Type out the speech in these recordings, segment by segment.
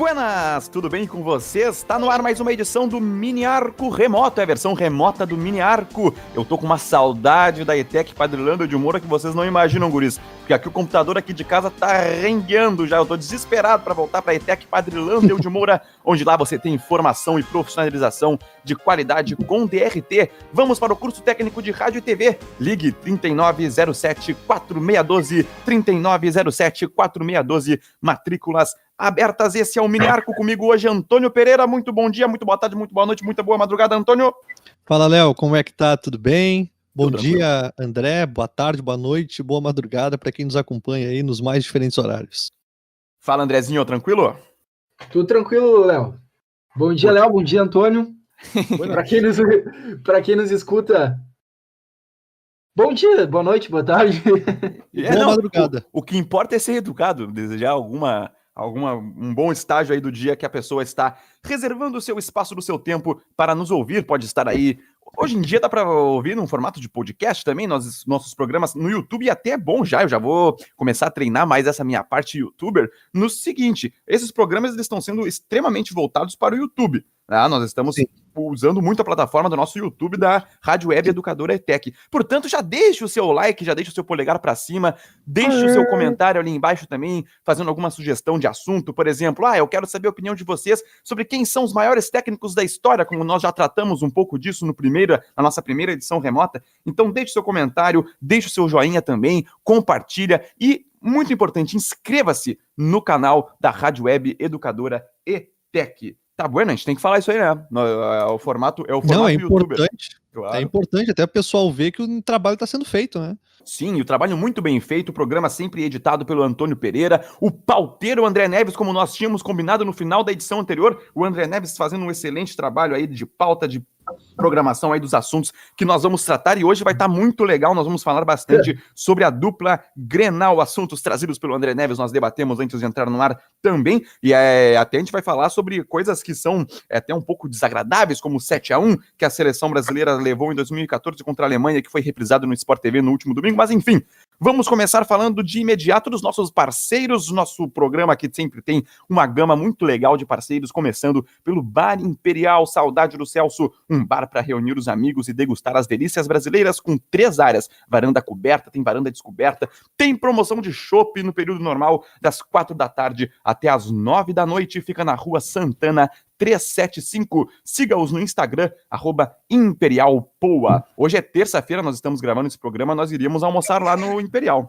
Buenas, tudo bem com vocês? Está no ar mais uma edição do Mini Arco Remoto, é a versão remota do Mini Arco. Eu tô com uma saudade da ETEC Padrilândia de Moura que vocês não imaginam, guris, porque aqui o computador aqui de casa tá rengueando já, eu tô desesperado para voltar para a ETEC Padrilândia de Moura, onde lá você tem informação e profissionalização de qualidade com DRT. Vamos para o curso técnico de rádio e TV. Ligue 3907 4612 3907 4612, matrículas abertas. Esse é o Mini Arco comigo hoje, Antônio Pereira. Muito bom dia, muito boa tarde, muito boa noite, muito boa madrugada, Antônio. Fala, Léo, como é que tá? Tudo bem? Bom Tudo dia, bem. André. Boa tarde, boa noite, boa madrugada para quem nos acompanha aí nos mais diferentes horários. Fala, Andrezinho, tranquilo? Tudo tranquilo, Léo. Bom dia, Léo. Bom dia, Antônio. para quem, nos, quem nos escuta, Bom dia, boa noite, boa tarde. É, boa não, madrugada. O, o, que importa é ser educado, desejar alguma alguma, um bom estágio aí do dia que a pessoa está reservando o seu espaço do seu tempo para nos ouvir, pode estar aí. Hoje em dia dá para ouvir num formato de podcast também, nós, nossos programas no YouTube, e até é bom já, eu já vou começar a treinar mais essa minha parte youtuber, no seguinte, esses programas eles estão sendo extremamente voltados para o YouTube. Ah, nós estamos Sim. Usando muito a plataforma do nosso YouTube da Rádio Web Educadora ETEC. Portanto, já deixe o seu like, já deixe o seu polegar para cima, deixe o seu comentário ali embaixo também, fazendo alguma sugestão de assunto. Por exemplo, ah, eu quero saber a opinião de vocês sobre quem são os maiores técnicos da história, como nós já tratamos um pouco disso no primeiro, na nossa primeira edição remota. Então, deixe o seu comentário, deixe o seu joinha também, compartilha e, muito importante, inscreva-se no canal da Rádio Web Educadora ETEC. Tá bueno, a gente tem que falar isso aí, né? É o formato, é o formato Não, é importante. Claro. É importante até o pessoal ver que o trabalho está sendo feito, né? Sim, o trabalho muito bem feito, o programa sempre editado pelo Antônio Pereira, o pauteiro André Neves, como nós tínhamos combinado no final da edição anterior, o André Neves fazendo um excelente trabalho aí de pauta, de programação aí dos assuntos que nós vamos tratar. E hoje vai estar tá muito legal, nós vamos falar bastante sobre a dupla Grenal, assuntos trazidos pelo André Neves, nós debatemos antes de entrar no ar também, e é, até a gente vai falar sobre coisas que são é, até um pouco desagradáveis, como o 7 a 1 que a seleção brasileira levou em 2014 contra a Alemanha, que foi reprisado no Sport TV no último domingo, mas enfim, Vamos começar falando de imediato dos nossos parceiros. Nosso programa aqui sempre tem uma gama muito legal de parceiros, começando pelo Bar Imperial Saudade do Celso, um bar para reunir os amigos e degustar as delícias brasileiras com três áreas: varanda coberta, tem varanda descoberta, tem promoção de chopp no período normal das quatro da tarde até as nove da noite. Fica na Rua Santana 375. Siga-os no Instagram, arroba ImperialPoa. Hoje é terça-feira, nós estamos gravando esse programa, nós iríamos almoçar lá no Imperial.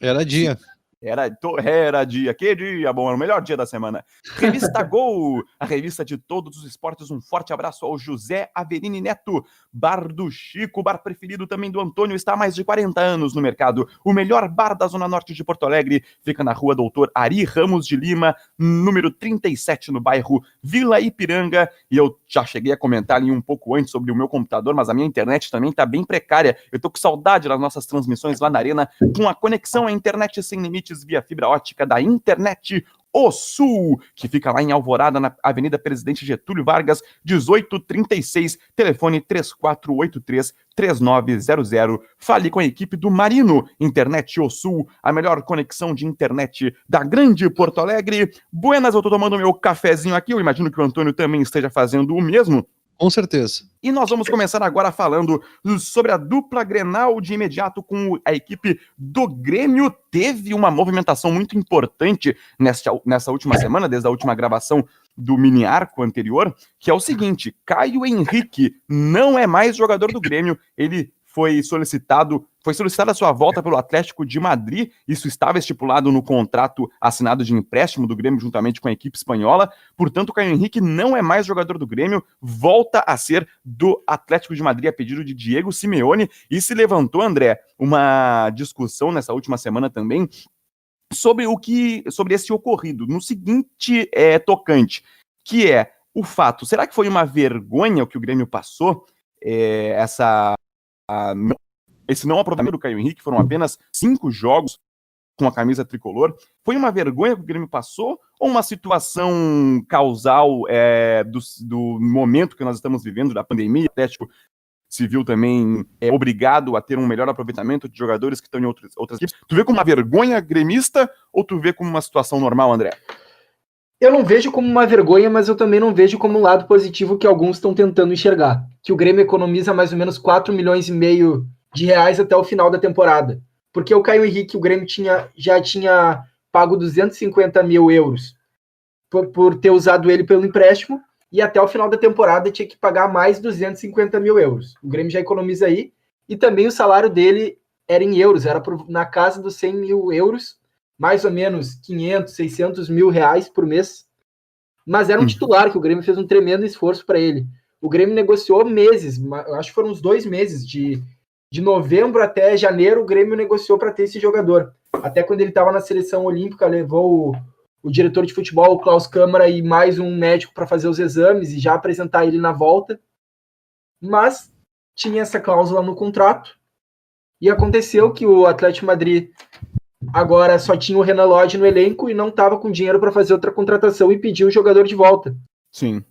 Era dia. Era, era dia, que dia bom, era o melhor dia da semana. Revista Gol, a revista de todos os esportes. Um forte abraço ao José Averini Neto. Bar do Chico, bar preferido também do Antônio, está há mais de 40 anos no mercado. O melhor bar da Zona Norte de Porto Alegre fica na rua Doutor Ari Ramos de Lima, número 37, no bairro Vila Ipiranga. E eu já cheguei a comentar ali um pouco antes sobre o meu computador, mas a minha internet também está bem precária. Eu tô com saudade das nossas transmissões lá na Arena, com a conexão à internet sem limite via fibra ótica da internet o Sul, que fica lá em Alvorada, na Avenida Presidente Getúlio Vargas, 1836, telefone 3483 3900. Fale com a equipe do Marino, Internet O Sul, a melhor conexão de internet da grande Porto Alegre. Buenas, eu tô tomando meu cafezinho aqui, eu imagino que o Antônio também esteja fazendo o mesmo. Com certeza. E nós vamos começar agora falando sobre a dupla Grenal de imediato com a equipe do Grêmio. Teve uma movimentação muito importante nessa, nessa última semana, desde a última gravação do mini arco anterior, que é o seguinte: Caio Henrique não é mais jogador do Grêmio, ele foi solicitado, foi solicitada sua volta pelo Atlético de Madrid. Isso estava estipulado no contrato assinado de empréstimo do Grêmio juntamente com a equipe espanhola. Portanto, Caio Henrique não é mais jogador do Grêmio, volta a ser do Atlético de Madrid a pedido de Diego Simeone e se levantou, André, uma discussão nessa última semana também sobre o que sobre esse ocorrido no seguinte é, tocante, que é o fato, será que foi uma vergonha o que o Grêmio passou? É, essa a, esse não aproveitamento do Caio Henrique, foram apenas cinco jogos com a camisa tricolor. Foi uma vergonha que o Grêmio passou ou uma situação causal é, do, do, momento que nós estamos vivendo, da pandemia? O Atlético Civil também é obrigado a ter um melhor aproveitamento de jogadores que estão em outras, outras equipes. Tu vê como uma vergonha gremista ou tu vê como uma situação normal, André? eu não vejo como uma vergonha, mas eu também não vejo como um lado positivo que alguns estão tentando enxergar. Que o Grêmio economiza mais ou menos 4 milhões e meio de reais até o final da temporada. Porque o Caio Henrique, o Grêmio tinha, já tinha pago 250 mil euros por, por ter usado ele pelo empréstimo, e até o final da temporada tinha que pagar mais 250 mil euros. O Grêmio já economiza aí, e também o salário dele era em euros, era por, na casa dos 100 mil euros, mais ou menos 500, 600 mil reais por mês. Mas era um hum. titular, que o Grêmio fez um tremendo esforço para ele. O Grêmio negociou meses, acho que foram uns dois meses, de, de novembro até janeiro, o Grêmio negociou para ter esse jogador. Até quando ele estava na seleção olímpica, levou o, o diretor de futebol, o Klaus Câmara, e mais um médico para fazer os exames e já apresentar ele na volta. Mas tinha essa cláusula no contrato. E aconteceu que o Atlético Madrid agora só tinha o Renan Lodge no elenco e não estava com dinheiro para fazer outra contratação e pediu o jogador de volta. Sim.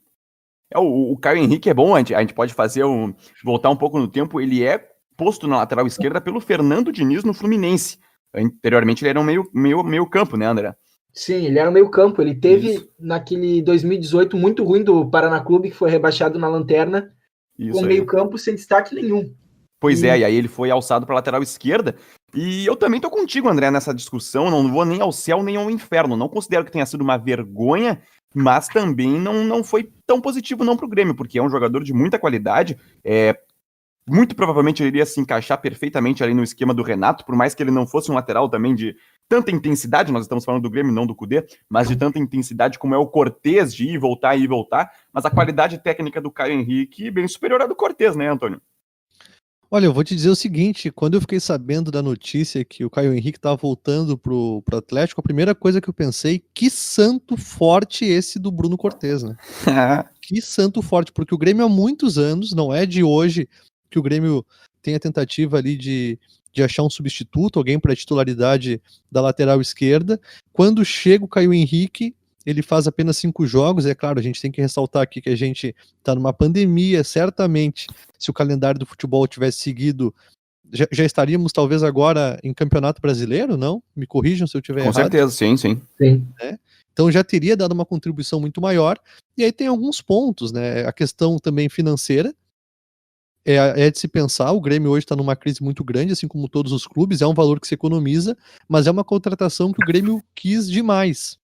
É, o, o Caio Henrique é bom, a gente, a gente pode fazer um, voltar um pouco no tempo. Ele é posto na lateral esquerda pelo Fernando Diniz no Fluminense. Anteriormente ele era um meio, meio, meio campo, né, André? Sim, ele era um meio campo. Ele teve Isso. naquele 2018 muito ruim do Paraná Clube, que foi rebaixado na lanterna, Isso com aí. meio campo sem destaque nenhum. Pois é, e... é, e aí ele foi alçado para lateral esquerda. E eu também tô contigo, André, nessa discussão. Não vou nem ao céu nem ao inferno. Não considero que tenha sido uma vergonha, mas também não, não foi tão positivo não pro Grêmio, porque é um jogador de muita qualidade. É, muito provavelmente ele iria se encaixar perfeitamente ali no esquema do Renato, por mais que ele não fosse um lateral também de tanta intensidade, nós estamos falando do Grêmio, não do Cudê, mas de tanta intensidade como é o Cortez, de ir e voltar, ir e voltar, mas a qualidade técnica do Caio Henrique bem superior à do Cortez, né, Antônio? Olha, eu vou te dizer o seguinte: quando eu fiquei sabendo da notícia que o Caio Henrique estava voltando pro, pro Atlético, a primeira coisa que eu pensei, que santo forte esse do Bruno Cortes, né? que santo forte, porque o Grêmio há muitos anos, não é de hoje que o Grêmio tem a tentativa ali de, de achar um substituto, alguém para a titularidade da lateral esquerda. Quando chega o Caio Henrique, ele faz apenas cinco jogos. É claro, a gente tem que ressaltar aqui que a gente está numa pandemia. Certamente, se o calendário do futebol tivesse seguido, já, já, estaríamos talvez agora em campeonato brasileiro, não? Me corrijam se eu estiver errado. Com certeza, sim, sim. sim. É? Então já teria dado uma contribuição muito maior. E aí tem alguns pontos, né? A questão também financeira. É, é de se pensar, o Grêmio hoje está numa crise muito grande, assim como todos os clubes, é um valor que se economiza, mas é uma contratação que o Grêmio quis demais.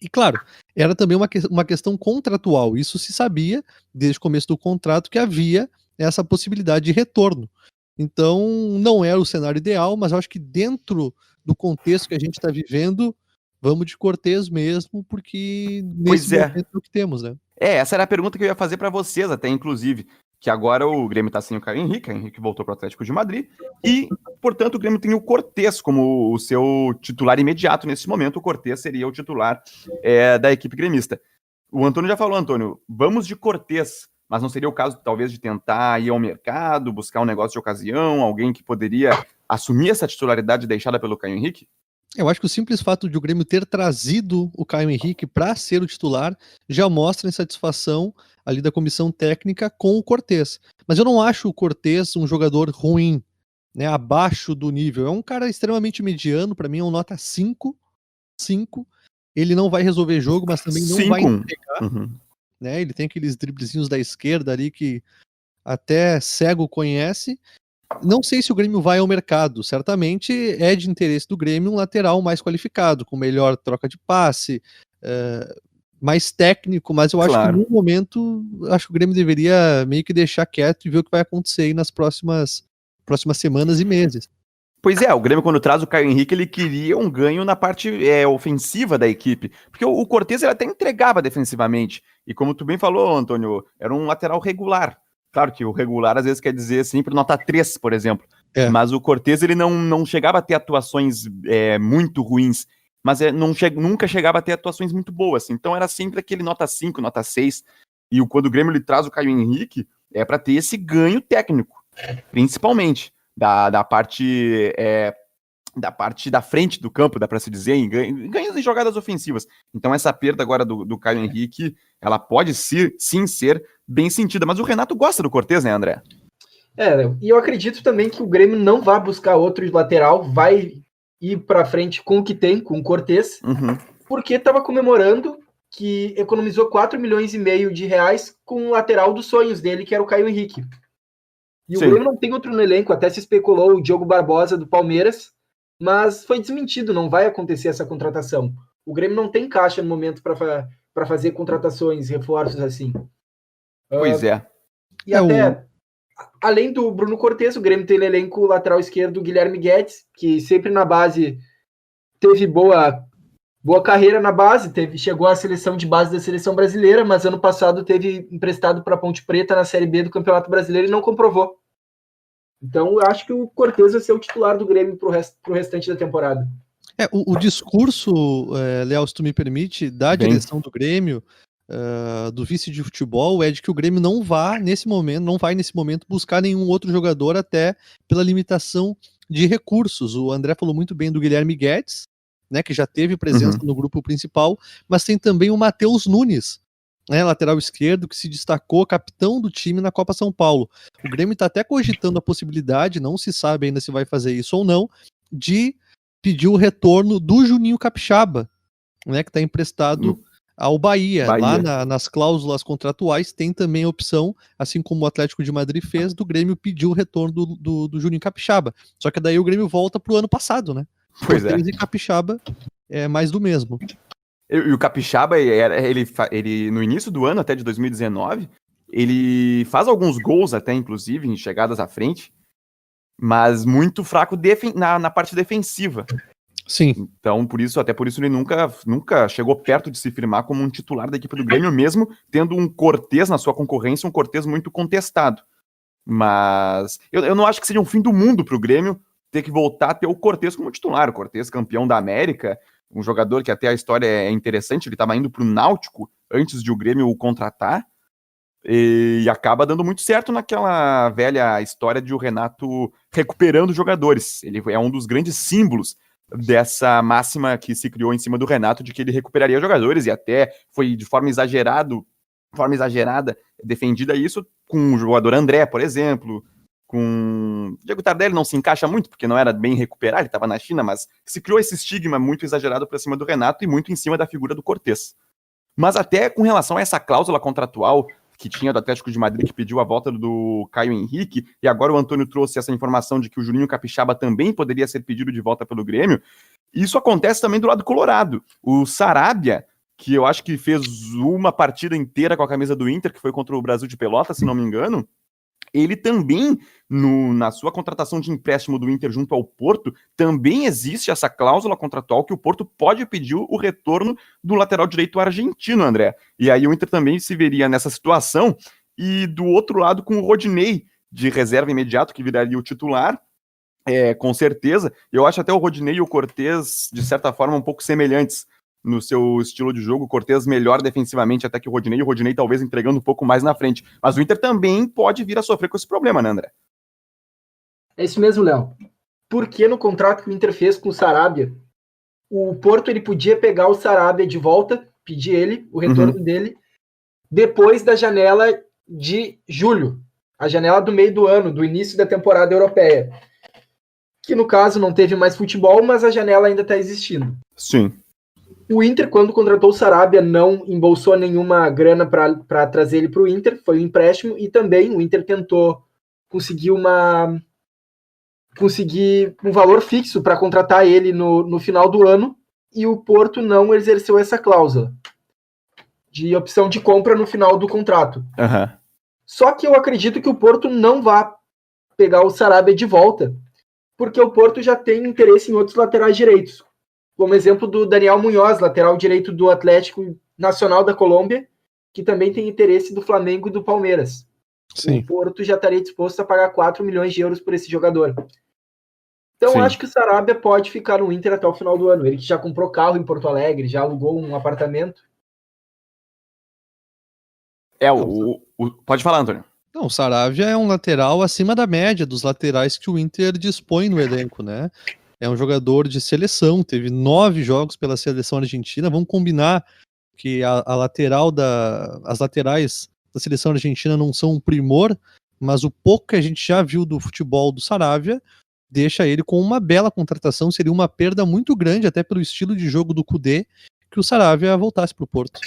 E claro, era também uma, uma questão contratual. Isso se sabia desde o começo do contrato que havia essa possibilidade de retorno. Então, não era o cenário ideal, mas eu acho que dentro do contexto que a gente está vivendo, vamos de Cortez mesmo, porque nesse pois é. momento é o que temos, né? É, essa era a pergunta que eu ia fazer para vocês, até inclusive que agora o Grêmio está sem o Caio Henrique, o Henrique voltou para o Atlético de Madrid, e, portanto, o Grêmio tem o Cortez como o seu titular imediato nesse momento. O Cortez seria o titular é, da equipe gremista. O Antônio já falou, Antônio, vamos de Cortez, mas não seria o caso, talvez, de tentar ir ao mercado, buscar um negócio de ocasião, alguém que poderia assumir essa titularidade deixada pelo Caio Henrique? Eu acho que o simples fato de o Grêmio ter trazido o Caio Henrique para ser o titular já mostra insatisfação ali da comissão técnica com o Cortez. Mas eu não acho o Cortez um jogador ruim, né, abaixo do nível. É um cara extremamente mediano, para mim é um nota 5, 5. Ele não vai resolver jogo, mas também não Cinco. vai entregar. Uhum. Né? Ele tem aqueles driblezinhos da esquerda ali que até cego conhece, não sei se o Grêmio vai ao mercado. Certamente é de interesse do Grêmio um lateral mais qualificado, com melhor troca de passe, uh, mais técnico, mas eu claro. acho que no momento acho que o Grêmio deveria meio que deixar quieto e ver o que vai acontecer aí nas próximas, próximas semanas e meses. Pois é, o Grêmio, quando traz o Caio Henrique, ele queria um ganho na parte é, ofensiva da equipe. Porque o, o Cortez ele até entregava defensivamente. E como tu bem falou, Antônio, era um lateral regular. Claro que o regular às vezes quer dizer sempre nota 3, por exemplo. É. Mas o Cortez ele não, não chegava a ter atuações é, muito ruins, mas é, não che nunca chegava a ter atuações muito boas. Então era sempre aquele nota 5, nota 6. E o, quando o Grêmio ele traz o Caio Henrique, é para ter esse ganho técnico, principalmente da, da parte é, da parte da frente do campo, dá para se dizer, em ganhos em jogadas ofensivas. Então essa perda agora do, do Caio Henrique, ela pode ser, sim ser bem sentida, mas o Renato gosta do Cortez, né, André? É, e eu acredito também que o Grêmio não vai buscar outro lateral, vai ir para frente com o que tem, com o Cortez, uhum. porque estava comemorando que economizou 4 milhões e meio de reais com o lateral dos sonhos dele, que era o Caio Henrique. E Sim. o Grêmio não tem outro no elenco, até se especulou o Diogo Barbosa do Palmeiras, mas foi desmentido, não vai acontecer essa contratação. O Grêmio não tem caixa no momento para fazer contratações, reforços assim. Pois uh, é. E é até, o... além do Bruno Cortes, o Grêmio tem no elenco o lateral esquerdo Guilherme Guedes, que sempre na base teve boa boa carreira na base, teve, chegou à seleção de base da seleção brasileira, mas ano passado teve emprestado para Ponte Preta na Série B do Campeonato Brasileiro e não comprovou. Então, eu acho que o Cortez vai ser o titular do Grêmio para o rest, restante da temporada. É, o, o discurso, é, Léo, se tu me permite, da Bem. direção do Grêmio, uh, do vice de futebol, é de que o Grêmio não vá nesse momento, não vai nesse momento buscar nenhum outro jogador até pela limitação de recursos. O André falou muito bem do Guilherme Guedes, né, que já teve presença uhum. no grupo principal, mas tem também o Matheus Nunes, né, lateral esquerdo, que se destacou capitão do time na Copa São Paulo. O Grêmio está até cogitando a possibilidade, não se sabe ainda se vai fazer isso ou não, de pedir o retorno do Juninho Capixaba, né, que está emprestado ao Bahia. Bahia. Lá na, nas cláusulas contratuais tem também a opção, assim como o Atlético de Madrid fez, do Grêmio pedir o retorno do, do, do Juninho Capixaba. Só que daí o Grêmio volta para o ano passado, né? Pois é. e Capixaba é mais do mesmo. E, o Capixaba, ele, ele, no início do ano, até de 2019, ele faz alguns gols até, inclusive, em chegadas à frente, mas muito fraco na, na parte defensiva. Sim. Então, por isso, até por isso, ele nunca, nunca chegou perto de se firmar como um titular da equipe do Grêmio, mesmo tendo um Cortez na sua concorrência, um Cortez muito contestado. Mas eu, eu não acho que seja um fim do mundo para o Grêmio ter que voltar a ter o Cortez como titular. O Cortez, campeão da América, um jogador que até a história é interessante, ele estava indo para o Náutico antes de o Grêmio o contratar, e acaba dando muito certo naquela velha história de o Renato recuperando jogadores. Ele é um dos grandes símbolos dessa máxima que se criou em cima do Renato de que ele recuperaria jogadores e até foi de forma exagerado, forma exagerada defendida isso com o jogador André, por exemplo, com. Diego Tardelli não se encaixa muito, porque não era bem recuperar, ele estava na China, mas se criou esse estigma muito exagerado para cima do Renato e muito em cima da figura do Cortez. Mas até com relação a essa cláusula contratual que tinha do Atlético de Madrid que pediu a volta do Caio Henrique, e agora o Antônio trouxe essa informação de que o Juninho Capixaba também poderia ser pedido de volta pelo Grêmio. Isso acontece também do lado colorado. O Sarabia, que eu acho que fez uma partida inteira com a camisa do Inter, que foi contra o Brasil de Pelota, se não me engano, ele também, no, na sua contratação de empréstimo do Inter junto ao Porto, também existe essa cláusula contratual que o Porto pode pedir o retorno do lateral direito argentino, André. E aí o Inter também se veria nessa situação. E do outro lado, com o Rodinei, de reserva imediato, que viraria o titular, é, com certeza. Eu acho até o Rodinei e o Cortez, de certa forma, um pouco semelhantes no seu estilo de jogo. O Cortez melhor defensivamente até que o Rodinei, o Rodinei talvez entregando um pouco mais na frente. Mas o Inter também pode vir a sofrer com esse problema, né, André? É isso mesmo, Léo. Porque no contrato que o Inter fez com o Sarabia, o Porto ele podia pegar o Sarabia de volta, pedir ele, o retorno uhum. dele, depois da janela de julho, a janela do meio do ano, do início da temporada europeia. Que no caso não teve mais futebol, mas a janela ainda está existindo. Sim. O Inter, quando contratou o Sarabia, não embolsou nenhuma grana para trazer ele para o Inter, foi um empréstimo, e também o Inter tentou conseguir uma conseguir um valor fixo para contratar ele no, no final do ano, e o Porto não exerceu essa cláusula de opção de compra no final do contrato. Uhum. Só que eu acredito que o Porto não vá pegar o Sarabia de volta, porque o Porto já tem interesse em outros laterais direitos, como exemplo do Daniel Munhoz, lateral direito do Atlético Nacional da Colômbia, que também tem interesse do Flamengo e do Palmeiras. Sim. O Porto já estaria disposto a pagar 4 milhões de euros por esse jogador. Então Sim. acho que o Sarabia pode ficar no Inter até o final do ano. Ele já comprou carro em Porto Alegre, já alugou um apartamento. É, o, o pode falar, Antônio. Não, o Saravia é um lateral acima da média dos laterais que o Inter dispõe no elenco, né? É um jogador de seleção, teve nove jogos pela seleção argentina. Vamos combinar que a, a lateral da, as laterais da seleção argentina não são um primor, mas o pouco que a gente já viu do futebol do Saravia deixa ele com uma bela contratação. Seria uma perda muito grande, até pelo estilo de jogo do Cudê, que o Saravia voltasse para o Porto.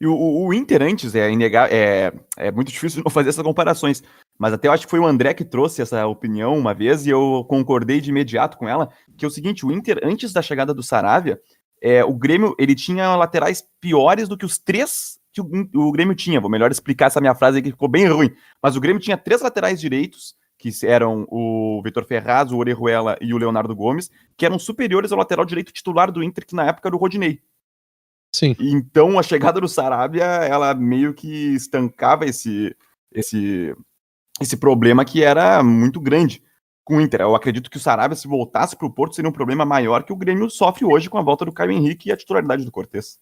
E o, o Inter antes é inegável, é, é muito difícil não fazer essas comparações. Mas até eu acho que foi o André que trouxe essa opinião uma vez e eu concordei de imediato com ela, que é o seguinte, o Inter, antes da chegada do Saravia, é, o Grêmio, ele tinha laterais piores do que os três que o, o Grêmio tinha. Vou melhor explicar essa minha frase aqui, que ficou bem ruim. Mas o Grêmio tinha três laterais direitos, que eram o Vitor Ferraz, o Orejuela e o Leonardo Gomes, que eram superiores ao lateral direito titular do Inter, que na época era o Rodinei. Sim. Então a chegada do Sarabia, ela meio que estancava esse, esse, esse problema que era muito grande com o Inter. Eu acredito que o Sarabia, se voltasse para o Porto, seria um problema maior que o Grêmio sofre hoje com a volta do Caio Henrique e a titularidade do Cortez.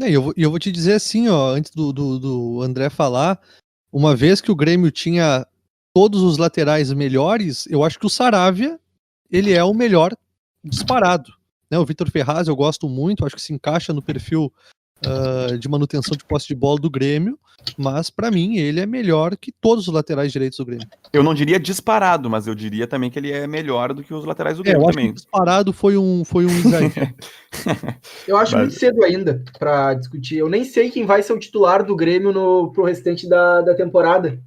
É, e eu, vou, eu vou te dizer assim, ó, antes do, do, do André falar, uma vez que o Grêmio tinha todos os laterais melhores, eu acho que o Saravia, ele é o melhor disparado. Né, o Vitor Ferraz eu gosto muito, acho que se encaixa no perfil uh, de manutenção de posse de bola do Grêmio, mas para mim ele é melhor que todos os laterais direitos do Grêmio. Eu não diria disparado, mas eu diria também que ele é melhor do que os laterais do Grêmio é, eu também. disparado foi um foi um eu acho mas... muito cedo ainda para discutir. Eu nem sei quem vai ser o titular do Grêmio no pro restante da, da temporada.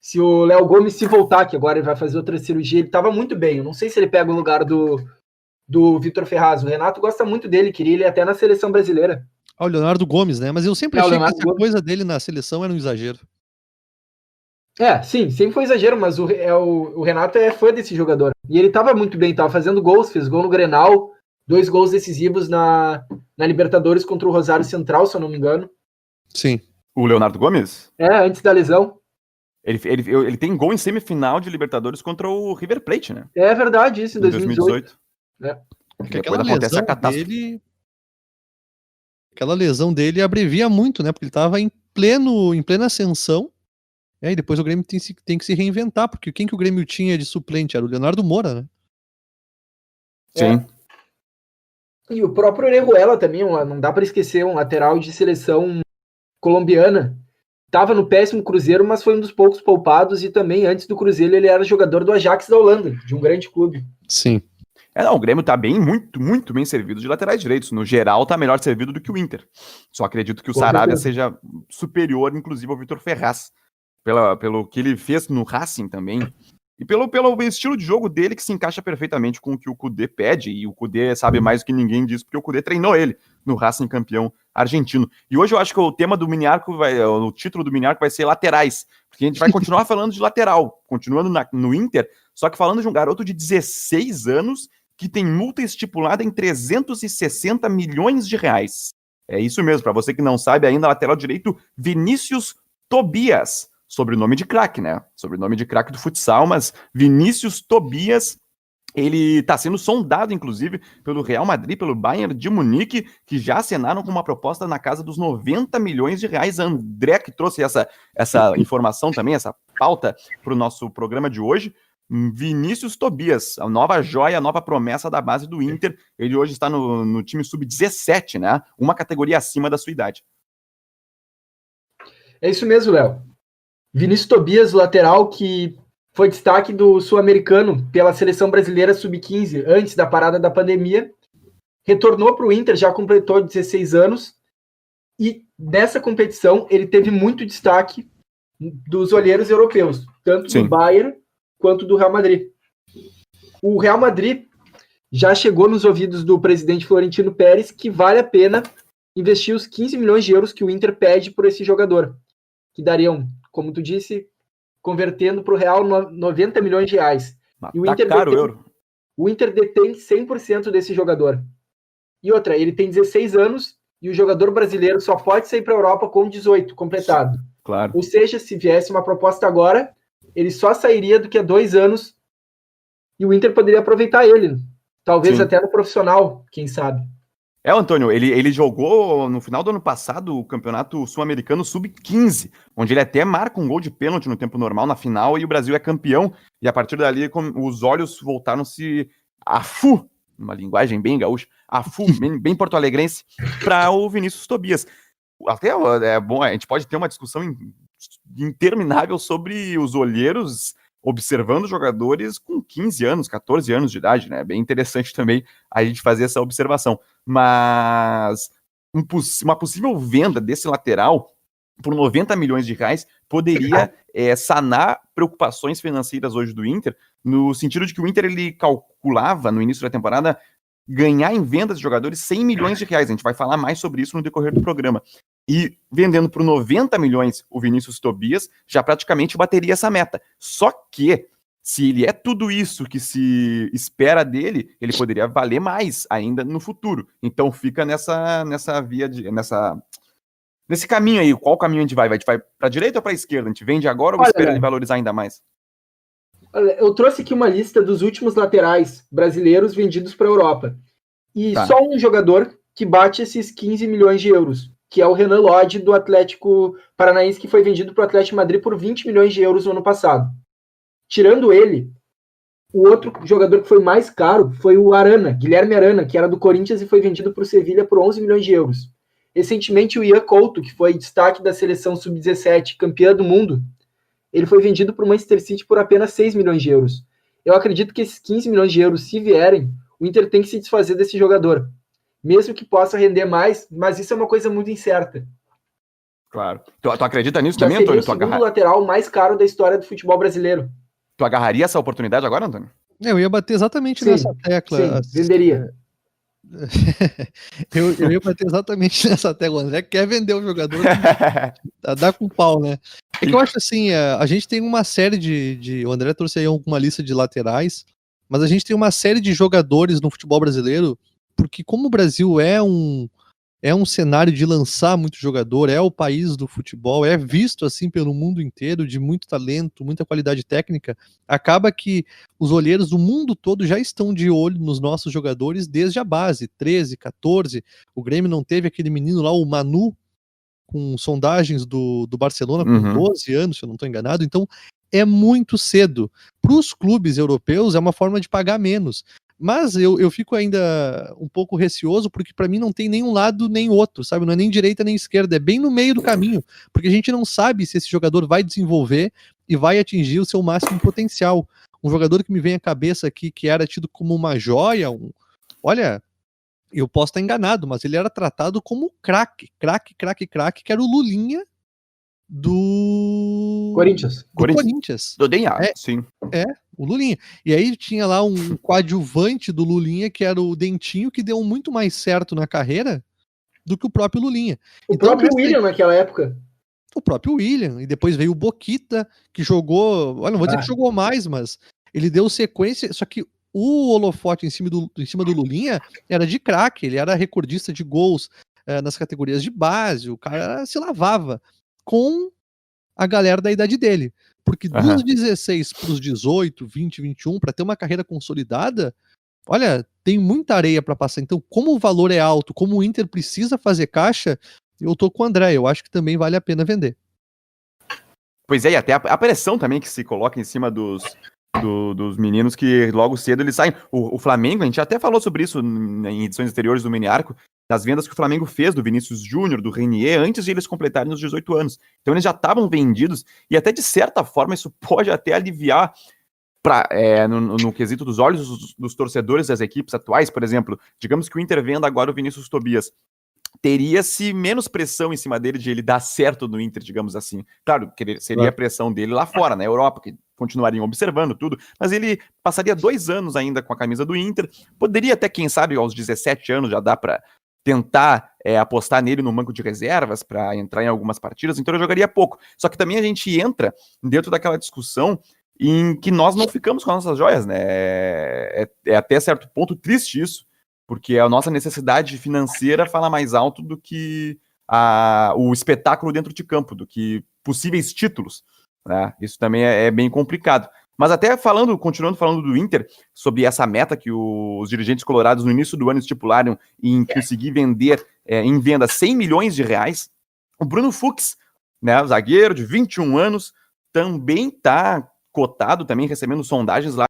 Se o Léo Gomes se voltar, que agora ele vai fazer outra cirurgia, ele estava muito bem. Eu não sei se ele pega o lugar do, do Vitor Ferraz. O Renato gosta muito dele, queria ele até na seleção brasileira. Ah, o Leonardo Gomes, né? Mas eu sempre é, achei que essa Gomes... coisa dele na seleção era um exagero. É, sim, sempre foi exagero, mas o, é, o, o Renato é fã desse jogador. E ele tava muito bem, tava fazendo gols, fez gol no Grenal, dois gols decisivos na, na Libertadores contra o Rosário Central, se eu não me engano. Sim. O Leonardo Gomes? É, antes da lesão. Ele, ele, ele tem gol em semifinal de Libertadores contra o River Plate, né? É verdade, isso, em 2018. 2018. É. Porque aquela lesão dele. Aquela lesão dele abrevia muito, né? Porque ele estava em pleno, em plena ascensão. É, e depois o Grêmio tem, tem, que se reinventar, porque quem que o Grêmio tinha de suplente? Era o Leonardo Moura, né? Sim. É. E o próprio Orejuela também, não dá para esquecer, um lateral de seleção colombiana. Tava no péssimo Cruzeiro, mas foi um dos poucos poupados e também antes do Cruzeiro ele era jogador do Ajax da Holanda, de um grande clube. Sim. É, não, o Grêmio tá bem, muito, muito bem servido de laterais direitos. No geral, tá melhor servido do que o Inter. Só acredito que o Sarabia seja superior, inclusive, ao Vitor Ferraz. Pela, pelo que ele fez no Racing também. E pelo, pelo estilo de jogo dele, que se encaixa perfeitamente com o que o Kudê pede. E o Kudê sabe mais do que ninguém disso, porque o Kudê treinou ele no Racing campeão argentino. E hoje eu acho que o tema do Miniarco vai, o título do Miniarco vai ser laterais, porque a gente vai continuar falando de lateral, continuando na, no Inter, só que falando de um garoto de 16 anos que tem multa estipulada em 360 milhões de reais. É isso mesmo, para você que não sabe ainda, lateral direito Vinícius Tobias, sobrenome de craque, né? Sobrenome de craque do futsal, mas Vinícius Tobias ele está sendo sondado, inclusive, pelo Real Madrid, pelo Bayern de Munique, que já assinaram com uma proposta na casa dos 90 milhões de reais. André que trouxe essa, essa informação também, essa pauta para o nosso programa de hoje. Vinícius Tobias, a nova joia, a nova promessa da base do Inter. Ele hoje está no, no time sub-17, né? Uma categoria acima da sua idade. É isso mesmo, Léo. Vinícius Tobias, lateral que foi destaque do sul-americano pela seleção brasileira sub-15 antes da parada da pandemia. Retornou para o Inter, já completou 16 anos. E nessa competição ele teve muito destaque dos olheiros europeus, tanto Sim. do Bayern quanto do Real Madrid. O Real Madrid já chegou nos ouvidos do presidente Florentino Pérez que vale a pena investir os 15 milhões de euros que o Inter pede por esse jogador, que dariam, como tu disse, convertendo para o Real 90 milhões de reais. Mas e o tá Inter caro detém, euro. O Inter detém 100% desse jogador. E outra, ele tem 16 anos e o jogador brasileiro só pode sair para a Europa com 18 completado. Claro. Ou seja, se viesse uma proposta agora, ele só sairia do que há dois anos e o Inter poderia aproveitar ele. Talvez Sim. até no profissional, quem sabe. É, Antônio, ele, ele jogou no final do ano passado o campeonato sul-americano sub-15, onde ele até marca um gol de pênalti no tempo normal na final e o Brasil é campeão. E a partir dali, os olhos voltaram-se a fu, uma linguagem bem gaúcha, a fu, bem, bem porto-alegrense, para o Vinícius Tobias. Até é bom, a gente pode ter uma discussão interminável sobre os olheiros observando jogadores com 15 anos, 14 anos de idade, né? Bem interessante também a gente fazer essa observação. Mas um, uma possível venda desse lateral por 90 milhões de reais poderia é, sanar preocupações financeiras hoje do Inter, no sentido de que o Inter ele calculava no início da temporada ganhar em vendas de jogadores 100 milhões de reais. A gente vai falar mais sobre isso no decorrer do programa. E vendendo por 90 milhões o Vinícius Tobias, já praticamente bateria essa meta. Só que se ele é tudo isso que se espera dele, ele poderia valer mais ainda no futuro. Então fica nessa nessa via de nessa nesse caminho aí. Qual caminho a gente vai? A gente vai para direita ou para esquerda? A gente vende agora ou Olha, espera ele valorizar ainda mais? Eu trouxe aqui uma lista dos últimos laterais brasileiros vendidos para a Europa. E tá. só um jogador que bate esses 15 milhões de euros, que é o Renan Lodge do Atlético Paranaense, que foi vendido para o Atlético Madrid por 20 milhões de euros no ano passado. Tirando ele, o outro jogador que foi mais caro foi o Arana, Guilherme Arana, que era do Corinthians e foi vendido para o Sevilha por 11 milhões de euros. Recentemente, o Ian Couto, que foi destaque da seleção sub-17, campeã do mundo, ele foi vendido para o Manchester City por apenas 6 milhões de euros. Eu acredito que esses 15 milhões de euros, se vierem, o Inter tem que se desfazer desse jogador. Mesmo que possa render mais, mas isso é uma coisa muito incerta. Claro. Tu, tu acredita nisso Já também, Antônio? Seria o segundo lateral mais caro da história do futebol brasileiro. Tu agarraria essa oportunidade agora, Antônio? Eu ia bater exatamente sim, nessa tecla. Sim, assim, venderia. eu, eu, ia bater exatamente nessa tecla. O André quer vender o jogador, dá com pau, né? É que eu acho assim, a, a gente tem uma série de, de. O André trouxe aí alguma lista de laterais, mas a gente tem uma série de jogadores no futebol brasileiro, porque como o Brasil é um, é um cenário de lançar muito jogador, é o país do futebol, é visto assim pelo mundo inteiro, de muito talento, muita qualidade técnica, acaba que os olheiros do mundo todo já estão de olho nos nossos jogadores desde a base, 13, 14. O Grêmio não teve aquele menino lá, o Manu, com sondagens do, do Barcelona com uhum. 12 anos, se eu não estou enganado. Então é muito cedo. Para os clubes europeus é uma forma de pagar menos. Mas eu, eu fico ainda um pouco receoso, porque para mim não tem nenhum lado nem outro, sabe? Não é nem direita nem esquerda, é bem no meio do caminho, porque a gente não sabe se esse jogador vai desenvolver e vai atingir o seu máximo potencial. Um jogador que me vem à cabeça aqui, que era tido como uma joia, um... olha, eu posso estar enganado, mas ele era tratado como craque, craque, craque, craque, que era o Lulinha do Corinthians. Do Corinthians. Corinthians. Do DNA, é, sim. É, o Lulinha. E aí tinha lá um coadjuvante do Lulinha, que era o Dentinho, que deu muito mais certo na carreira do que o próprio Lulinha. O então, próprio William naquela época. O próprio William. E depois veio o Boquita, que jogou. Olha, não vou dizer ah. que jogou mais, mas ele deu sequência. Só que o holofote em cima do, em cima do Lulinha era de craque, ele era recordista de gols é, nas categorias de base, o cara se lavava com a galera da idade dele. Porque uhum. dos 16 para os 18, 20, 21, para ter uma carreira consolidada, olha, tem muita areia para passar. Então, como o valor é alto, como o Inter precisa fazer caixa, eu tô com o André. Eu acho que também vale a pena vender. Pois é, e até a, a pressão também que se coloca em cima dos, do, dos meninos que logo cedo eles saem. O, o, Flamengo, a gente até falou sobre isso em edições anteriores do Mini Arco, das vendas que o Flamengo fez do Vinícius Júnior, do Renier, antes de eles completarem os 18 anos. Então eles já estavam vendidos, e até de certa forma isso pode até aliviar pra, é, no, no, quesito dos olhos dos, dos, torcedores das equipes atuais, por exemplo, digamos que o Inter venda agora o Vinícius Tobias. Teria-se menos pressão em cima dele de ele dar certo no Inter, digamos assim. Claro, que seria a pressão dele lá fora, na Europa, que continuariam observando tudo, mas ele passaria dois anos ainda com a camisa do Inter. Poderia até, quem sabe, aos 17 anos já dá para tentar é, apostar nele no banco de reservas para entrar em algumas partidas, então eu jogaria pouco. Só que também a gente entra dentro daquela discussão em que nós não ficamos com as nossas joias, né? É, é, até certo ponto triste isso, porque a nossa necessidade financeira fala mais alto do que a, o espetáculo dentro de campo, do que possíveis títulos. Né? Isso também é, é bem complicado. Mas até falando, continuando falando do Inter, sobre essa meta que os dirigentes colorados no início do ano estipularam em conseguir vender é, em venda 100 milhões de reais, o Bruno Fux, né, o zagueiro de 21 anos, também está cotado, também recebendo sondagens lá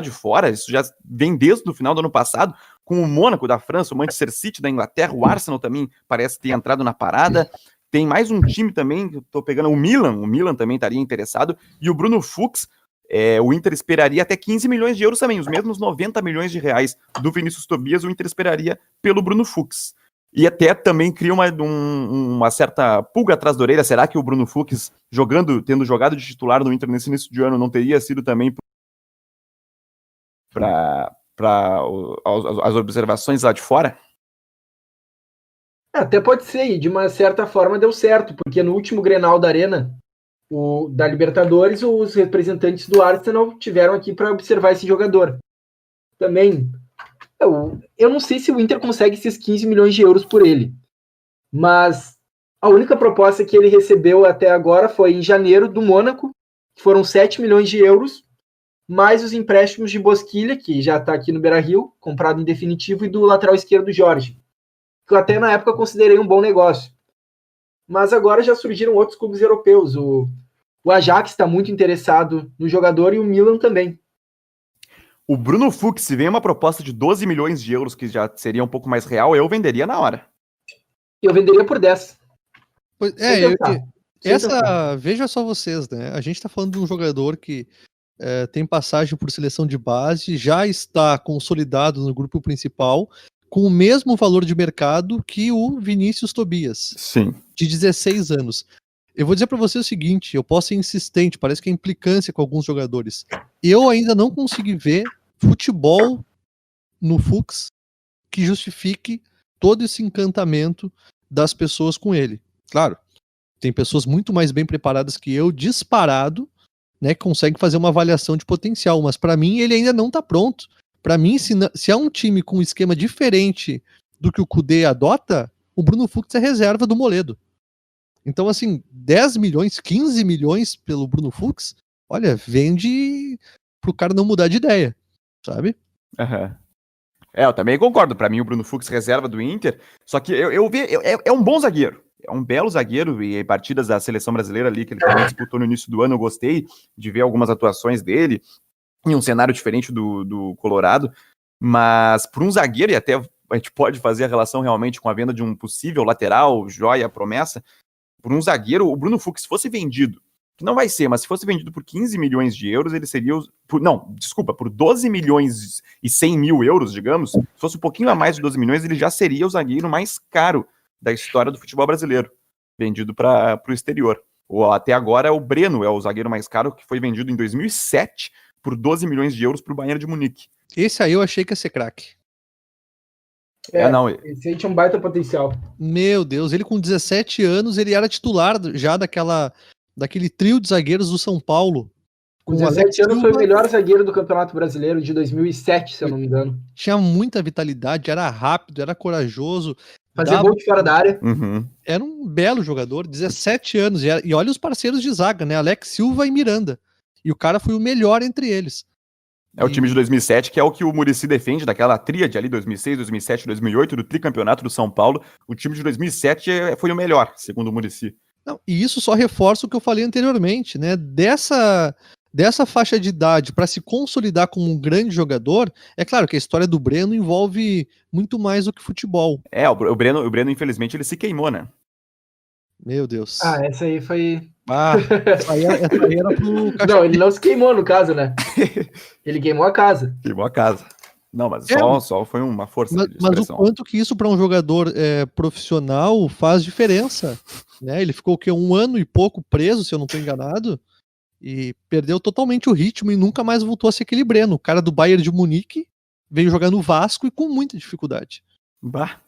de fora, isso já vem desde o final do ano passado, com o Mônaco da França, o Manchester City da Inglaterra, o Arsenal também parece ter entrado na parada, tem mais um time também, estou pegando o Milan, o Milan também estaria interessado, e o Bruno Fux, é, o Inter esperaria até 15 milhões de euros também, os mesmos 90 milhões de reais do Vinícius Tobias, o Inter esperaria pelo Bruno Fux. E até também cria uma, um, uma certa pulga atrás da orelha. Será que o Bruno Fux, jogando, tendo jogado de titular no Inter nesse início de ano, não teria sido também para as observações lá de fora? É, até pode ser, e de uma certa forma deu certo, porque no último Grenal da Arena, o, da Libertadores, os representantes do Arsenal tiveram aqui para observar esse jogador. Também, eu, eu não sei se o Inter consegue esses 15 milhões de euros por ele, mas a única proposta que ele recebeu até agora foi em janeiro do Mônaco, que foram 7 milhões de euros, mais os empréstimos de Bosquilha, que já está aqui no Beira-Rio, comprado em definitivo, e do lateral esquerdo Jorge, que eu até na época considerei um bom negócio. Mas agora já surgiram outros clubes europeus. O, o Ajax está muito interessado no jogador e o Milan também. O Bruno Fux, se vem uma proposta de 12 milhões de euros, que já seria um pouco mais real, eu venderia na hora. Eu venderia por 10. Pois, é, eu, essa. Veja só vocês, né? A gente está falando de um jogador que é, tem passagem por seleção de base, já está consolidado no grupo principal, com o mesmo valor de mercado que o Vinícius Tobias. Sim. De 16 anos. Eu vou dizer para você o seguinte, eu posso ser insistente, parece que é implicância com alguns jogadores. Eu ainda não consegui ver futebol no Fux que justifique todo esse encantamento das pessoas com ele. Claro, tem pessoas muito mais bem preparadas que eu, disparado, né, que conseguem fazer uma avaliação de potencial, mas para mim ele ainda não está pronto. Para mim, se, se é um time com um esquema diferente do que o Kudê adota, o Bruno Fux é reserva do Moledo. Então, assim, 10 milhões, 15 milhões pelo Bruno Fux, olha, vende pro cara não mudar de ideia, sabe? Uhum. É, eu também concordo. Para mim, o Bruno Fux reserva do Inter. Só que eu, eu vi, é, é um bom zagueiro. É um belo zagueiro e partidas da seleção brasileira ali que ele também disputou no início do ano, eu gostei de ver algumas atuações dele em um cenário diferente do, do Colorado. Mas por um zagueiro, e até a gente pode fazer a relação realmente com a venda de um possível lateral, joia, promessa, por um zagueiro, o Bruno Fux, se fosse vendido, que não vai ser, mas se fosse vendido por 15 milhões de euros, ele seria. Por, não, desculpa, por 12 milhões e 100 mil euros, digamos, se fosse um pouquinho a mais de 12 milhões, ele já seria o zagueiro mais caro da história do futebol brasileiro, vendido para o exterior. Ou até agora é o Breno, é o zagueiro mais caro, que foi vendido em 2007 por 12 milhões de euros para o Bayern de Munique. Esse aí eu achei que ia ser craque. É, é, não. Esse aí tinha um baita potencial. Meu Deus, ele com 17 anos, ele era titular já daquela, daquele trio de zagueiros do São Paulo. Com 17 anos foi o melhor zagueiro do Campeonato Brasileiro de 2007, se eu não me engano. Tinha muita vitalidade, era rápido, era corajoso. Fazia dava... gol de fora da área. Uhum. Era um belo jogador, 17 anos. E, era... e olha os parceiros de zaga, né? Alex Silva e Miranda. E o cara foi o melhor entre eles. É o time de 2007, que é o que o Murici defende, daquela tríade ali, 2006, 2007, 2008, do tricampeonato do São Paulo. O time de 2007 é, foi o melhor, segundo o Murici. Não, e isso só reforça o que eu falei anteriormente, né? Dessa, dessa faixa de idade para se consolidar como um grande jogador, é claro que a história do Breno envolve muito mais do que futebol. É, o Breno, o Breno infelizmente, ele se queimou, né? Meu Deus. Ah, essa aí foi ah, essa aí, essa aí era pro Não, ele não se queimou no caso, né? Ele queimou a casa. Queimou a casa. Não, mas é, só, só foi uma força. Mas, mas o quanto que isso para um jogador é, profissional faz diferença? Né? Ele ficou o quê? Um ano e pouco preso, se eu não estou enganado, e perdeu totalmente o ritmo e nunca mais voltou a se equilibrando. O cara do Bayern de Munique veio jogar no Vasco e com muita dificuldade. Bah.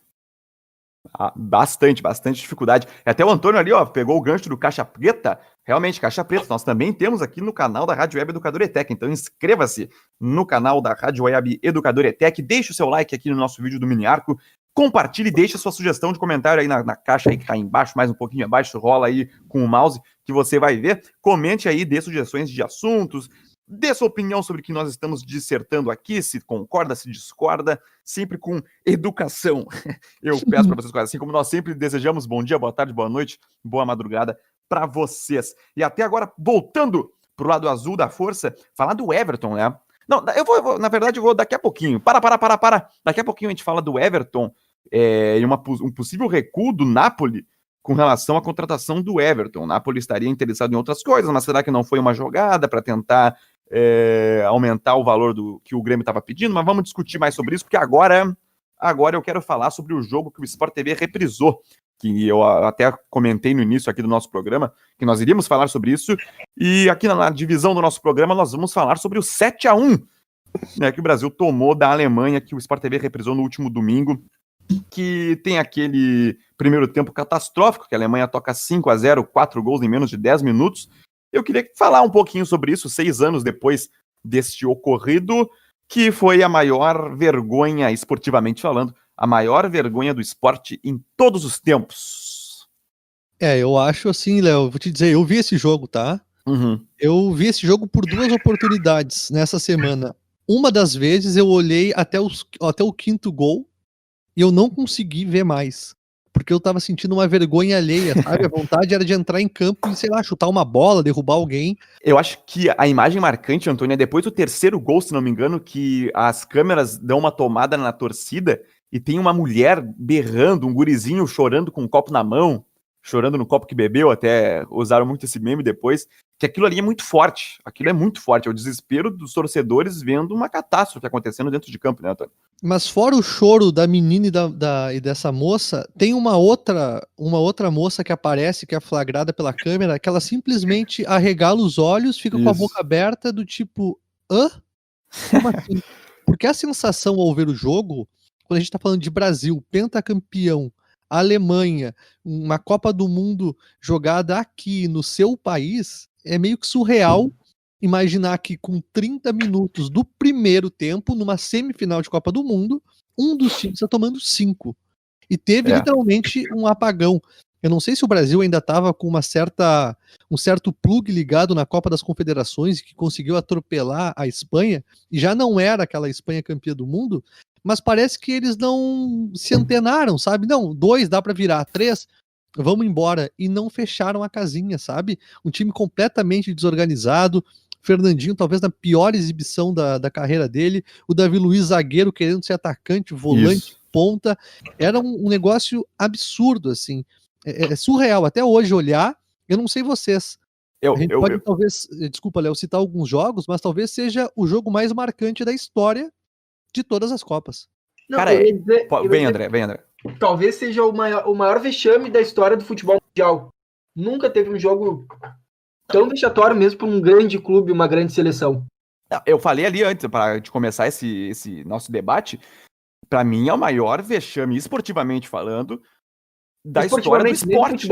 Ah, bastante, bastante dificuldade. Até o Antônio ali, ó, pegou o gancho do Caixa Preta. Realmente, Caixa Preta, nós também temos aqui no canal da Rádio Web Educador ETEC. Então inscreva-se no canal da Rádio Web Educador ETEC. Deixe o seu like aqui no nosso vídeo do Mini Arco. Compartilhe deixe a sua sugestão de comentário aí na, na caixa aí que tá embaixo, mais um pouquinho abaixo, rola aí com o mouse que você vai ver. Comente aí, dê sugestões de assuntos, Dê sua opinião sobre o que nós estamos dissertando aqui, se concorda, se discorda, sempre com educação. Eu peço para vocês, assim como nós sempre desejamos bom dia, boa tarde, boa noite, boa madrugada para vocês. E até agora, voltando pro lado azul da força, falar do Everton, né? Não, eu vou, eu vou, na verdade, eu vou daqui a pouquinho. Para, para, para, para. Daqui a pouquinho a gente fala do Everton é, e uma, um possível recuo do Napoli com relação à contratação do Everton. O Napoli estaria interessado em outras coisas, mas será que não foi uma jogada para tentar é, aumentar o valor do que o Grêmio estava pedindo, mas vamos discutir mais sobre isso, porque agora Agora eu quero falar sobre o jogo que o Sport TV reprisou, que eu até comentei no início aqui do nosso programa, que nós iríamos falar sobre isso. E aqui na divisão do nosso programa nós vamos falar sobre o 7 a 1 né, que o Brasil tomou da Alemanha, que o Sport TV reprisou no último domingo, que tem aquele primeiro tempo catastrófico, que a Alemanha toca 5 a 0 quatro gols em menos de 10 minutos. Eu queria falar um pouquinho sobre isso, seis anos depois deste ocorrido, que foi a maior vergonha, esportivamente falando, a maior vergonha do esporte em todos os tempos. É, eu acho assim, Léo, vou te dizer, eu vi esse jogo, tá? Uhum. Eu vi esse jogo por duas oportunidades nessa semana. Uma das vezes eu olhei até, os, até o quinto gol e eu não consegui ver mais. Porque eu tava sentindo uma vergonha alheia, sabe? A vontade era de entrar em campo e, sei lá, chutar uma bola, derrubar alguém. Eu acho que a imagem marcante, Antônio, é depois do terceiro gol, se não me engano, que as câmeras dão uma tomada na torcida e tem uma mulher berrando, um gurizinho chorando com um copo na mão, chorando no copo que bebeu, até usaram muito esse meme depois que aquilo ali é muito forte. Aquilo é muito forte. É o desespero dos torcedores vendo uma catástrofe acontecendo dentro de campo, né, Antônio? Mas fora o choro da menina e, da, da, e dessa moça, tem uma outra, uma outra moça que aparece, que é flagrada pela câmera, que ela simplesmente arregala os olhos, fica Isso. com a boca aberta, do tipo, hã? Como assim? Porque a sensação ao ver o jogo, quando a gente tá falando de Brasil, pentacampeão, Alemanha, uma Copa do Mundo jogada aqui no seu país, é meio que surreal imaginar que com 30 minutos do primeiro tempo, numa semifinal de Copa do Mundo, um dos times está tomando cinco. E teve é. literalmente um apagão. Eu não sei se o Brasil ainda estava com uma certa, um certo plug ligado na Copa das Confederações que conseguiu atropelar a Espanha, e já não era aquela Espanha campeã do mundo, mas parece que eles não se antenaram, sabe? Não, dois dá para virar, três vamos embora. E não fecharam a casinha, sabe? Um time completamente desorganizado. Fernandinho, talvez na pior exibição da, da carreira dele. O Davi Luiz, zagueiro, querendo ser atacante, volante, Isso. ponta. Era um, um, negócio absurdo, assim. É, é, é, surreal. Até hoje, olhar, eu não sei vocês. Eu, a gente eu, pode, eu... talvez, eh, desculpa, Léo, citar alguns jogos, mas talvez seja o jogo mais marcante da história de todas as Copas. Não, Cara, é... dizer, vem, André, vem, André talvez seja o maior, o maior vexame da história do futebol mundial. Nunca teve um jogo tão vexatório mesmo para um grande clube, uma grande seleção. Eu falei ali antes, para de começar esse, esse nosso debate, para mim é o maior vexame, esportivamente falando, da história do esporte.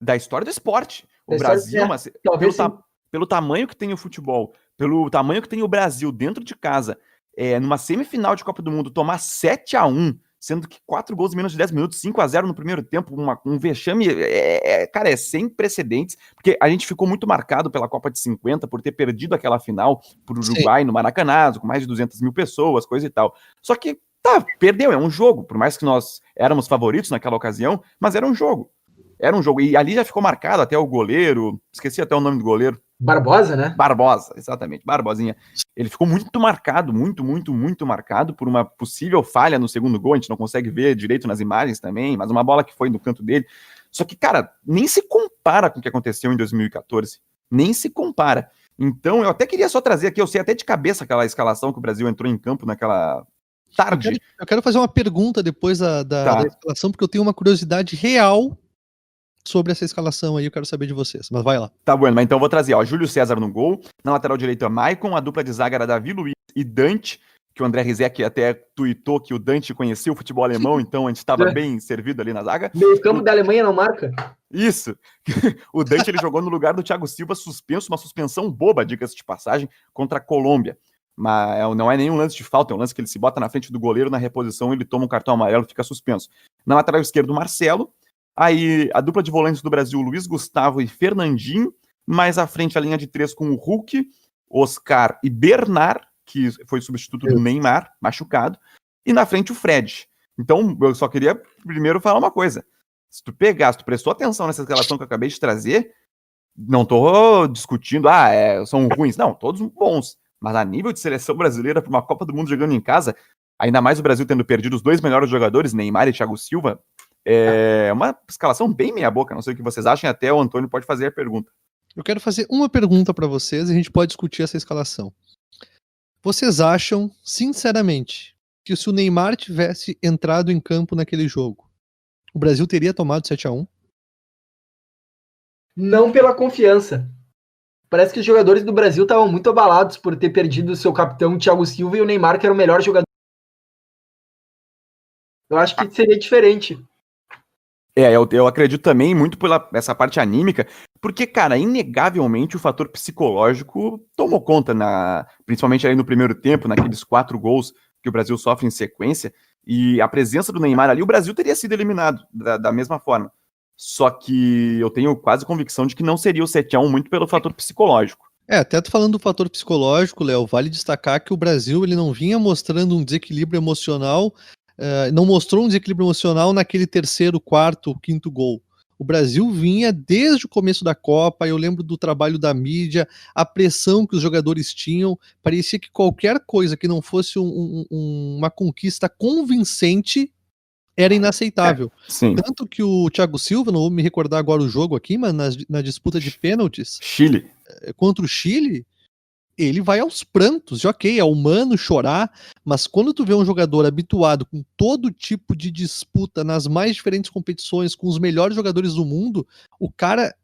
Da história do esporte. O da Brasil, é, mas, pelo, ta, pelo tamanho que tem o futebol, pelo tamanho que tem o Brasil dentro de casa, é, numa semifinal de Copa do Mundo, tomar 7 a 1 sendo que quatro gols em menos de 10 minutos, 5 a 0 no primeiro tempo, uma, um vexame, é, é, cara, é sem precedentes, porque a gente ficou muito marcado pela Copa de 50 por ter perdido aquela final pro Uruguai Sim. no Maracanã, com mais de 200 mil pessoas, coisa e tal. Só que, tá, perdeu, é um jogo, por mais que nós éramos favoritos naquela ocasião, mas era um jogo. Era um jogo, e ali já ficou marcado até o goleiro, esqueci até o nome do goleiro, Barbosa, né? Barbosa, exatamente, Barbosinha. Ele ficou muito marcado, muito, muito, muito marcado por uma possível falha no segundo gol. A gente não consegue ver direito nas imagens também, mas uma bola que foi no canto dele. Só que, cara, nem se compara com o que aconteceu em 2014. Nem se compara. Então, eu até queria só trazer aqui, eu sei até de cabeça aquela escalação que o Brasil entrou em campo naquela tarde. Eu quero, eu quero fazer uma pergunta depois da, da, tá. da escalação, porque eu tenho uma curiosidade real sobre essa escalação aí, eu quero saber de vocês. Mas vai lá. Tá bom, mas então eu vou trazer, ó, Júlio César no gol, na lateral direita Maicon, a dupla de zaga era Davi Luiz e Dante, que o André Rizek até tuitou que o Dante conhecia o futebol alemão, então a gente estava é. bem servido ali na zaga. Meio campo o... da Alemanha não marca? Isso. o Dante ele jogou no lugar do Thiago Silva suspenso, uma suspensão boba, diga-se de passagem, contra a Colômbia. Mas é, não é nenhum lance de falta, é um lance que ele se bota na frente do goleiro na reposição, ele toma um cartão amarelo e fica suspenso. Na lateral esquerda, o Marcelo, Aí a dupla de volantes do Brasil, Luiz Gustavo e Fernandinho. Mais à frente a linha de três com o Hulk, Oscar e Bernard, que foi substituto do Neymar, machucado. E na frente o Fred. Então eu só queria primeiro falar uma coisa. Se tu pegar, se tu prestou atenção nessa escalação que eu acabei de trazer, não tô discutindo, ah, é, são ruins. Não, todos bons. Mas a nível de seleção brasileira para uma Copa do Mundo jogando em casa, ainda mais o Brasil tendo perdido os dois melhores jogadores, Neymar e Thiago Silva, é uma escalação bem meia-boca, não sei o que vocês acham, até o Antônio pode fazer a pergunta. Eu quero fazer uma pergunta para vocês e a gente pode discutir essa escalação. Vocês acham, sinceramente, que se o Neymar tivesse entrado em campo naquele jogo, o Brasil teria tomado 7 a 1 Não pela confiança. Parece que os jogadores do Brasil estavam muito abalados por ter perdido o seu capitão Thiago Silva e o Neymar, que era o melhor jogador. Eu acho que seria diferente. É, eu, eu acredito também muito pela essa parte anímica, porque, cara, inegavelmente o fator psicológico tomou conta, na, principalmente aí no primeiro tempo, naqueles quatro gols que o Brasil sofre em sequência, e a presença do Neymar ali, o Brasil teria sido eliminado da, da mesma forma. Só que eu tenho quase convicção de que não seria o 7x1 muito pelo fator psicológico. É, até falando do fator psicológico, Léo, vale destacar que o Brasil ele não vinha mostrando um desequilíbrio emocional uh, não mostrou um desequilíbrio emocional naquele terceiro, quarto, quinto gol. O Brasil vinha desde o começo da Copa, eu lembro do trabalho da mídia, a pressão que os jogadores tinham, parecia que qualquer coisa que não fosse um, um, uma conquista convincente era inaceitável. É, Tanto que o Thiago Silva, não vou me recordar agora o jogo aqui, mas na, na disputa de pênaltis Chile. Eh, contra o Chile, ele vai aos prantos. E ok, é humano chorar, mas quando tu vê um jogador habituado com todo tipo de disputa nas mais diferentes competições, com os melhores jogadores do mundo, o cara,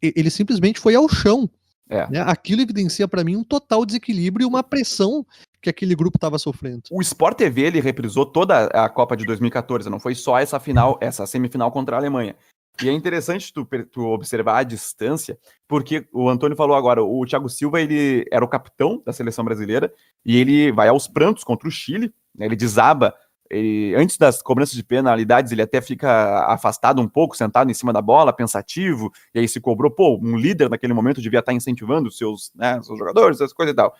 ele simplesmente foi ao chão. É. Né? Aquilo evidencia para mim um total desequilíbrio e uma pressão que aquele grupo estava sofrendo. O Sport TV ele reprisou toda a Copa de 2014, não foi só essa final, essa semifinal contra a Alemanha. E é interessante tu, tu, observar a distância, porque o Antônio falou agora, o Thiago Silva ele era o capitão da seleção brasileira e ele vai aos prantos contra o Chile, né, ele desaba, ele, antes das cobranças de penalidades ele até fica afastado um pouco, sentado em cima da bola, pensativo, e aí se cobrou, pô, um líder naquele momento devia estar incentivando seus, né, seus jogadores, essas coisas e tal.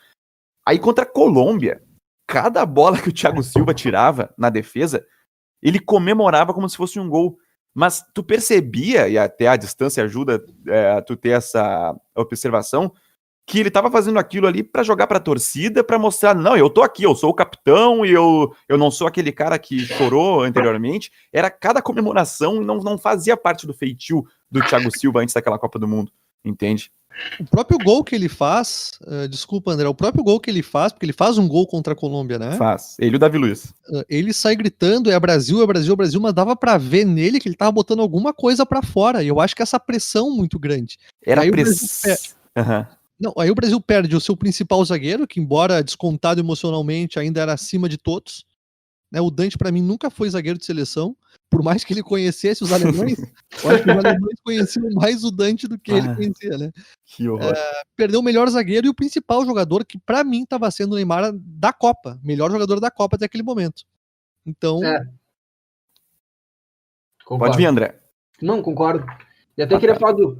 Aí contra a Colômbia, cada bola que o Thiago Silva tirava na defesa, ele comemorava como se fosse um gol. Mas tu percebia, e até a distância ajuda é, tu ter essa observação, que ele estava fazendo aquilo ali para jogar para a torcida, para mostrar, não, eu tô aqui, eu sou o capitão e eu, eu não sou aquele cara que chorou anteriormente. Era cada comemoração não, não fazia parte do feitio do Thiago Silva antes daquela Copa do Mundo, entende? O próprio gol que ele faz, uh, desculpa, André, o próprio gol que ele faz, porque ele faz um gol contra a Colômbia, né? Faz. Ele e o Davi Luiz. Uh, ele sai gritando, é Brasil, é Brasil, é Brasil, mas dava para ver nele que ele tava botando alguma coisa para fora. E eu acho que essa pressão muito grande. Era pressão. Uhum. Não, aí o Brasil perde o seu principal zagueiro, que embora descontado emocionalmente, ainda era acima de todos. Né, o Dante, para mim, nunca foi zagueiro de seleção por mais que ele conhecesse os alemães, eu acho que os alemães conheciam mais o Dante do que ah, ele conhecia, né? Que horror. É, perdeu o melhor zagueiro e o principal jogador que para mim estava sendo o Neymar da Copa, melhor jogador da Copa até aquele momento. Então, é. Pode vir, André. Não, concordo. E até ah, queria tá. falar do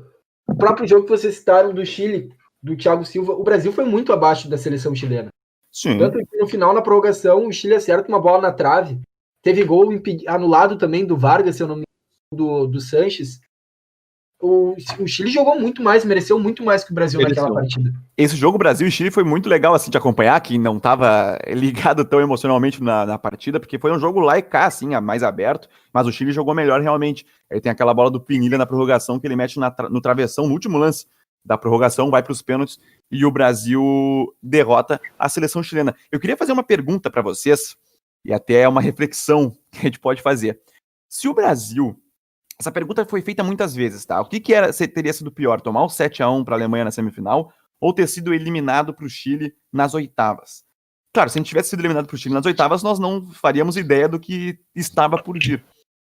próprio jogo que vocês citaram do Chile, do Thiago Silva. O Brasil foi muito abaixo da seleção chilena. Sim. Tanto que no final, na prorrogação, o Chile acerta uma bola na trave Teve gol anulado também do Vargas, se eu não me engano, do, do Sanches. O, o, Chile jogou muito mais, mereceu muito mais que o Brasil mereceu. naquela partida. Esse jogo Brasil e Chile foi muito legal assim de acompanhar, que não estava ligado tão emocionalmente na, na, partida, porque foi um jogo lá e cá, assim, mais aberto, mas o Chile jogou melhor realmente. Ele tem aquela bola do Pinilha na prorrogação que ele mete na, no travessão no último lance da prorrogação, vai para os pênaltis e o Brasil derrota a seleção chilena. Eu queria fazer uma pergunta para vocês, e até é uma reflexão que a gente pode fazer. Se o Brasil. Essa pergunta foi feita muitas vezes, tá? O que, que era, teria sido pior? Tomar o 7 a 1 para a Alemanha na semifinal ou ter sido eliminado para o Chile nas oitavas? Claro, se a gente tivesse sido eliminado para o Chile nas oitavas, nós não faríamos ideia do que estava por vir.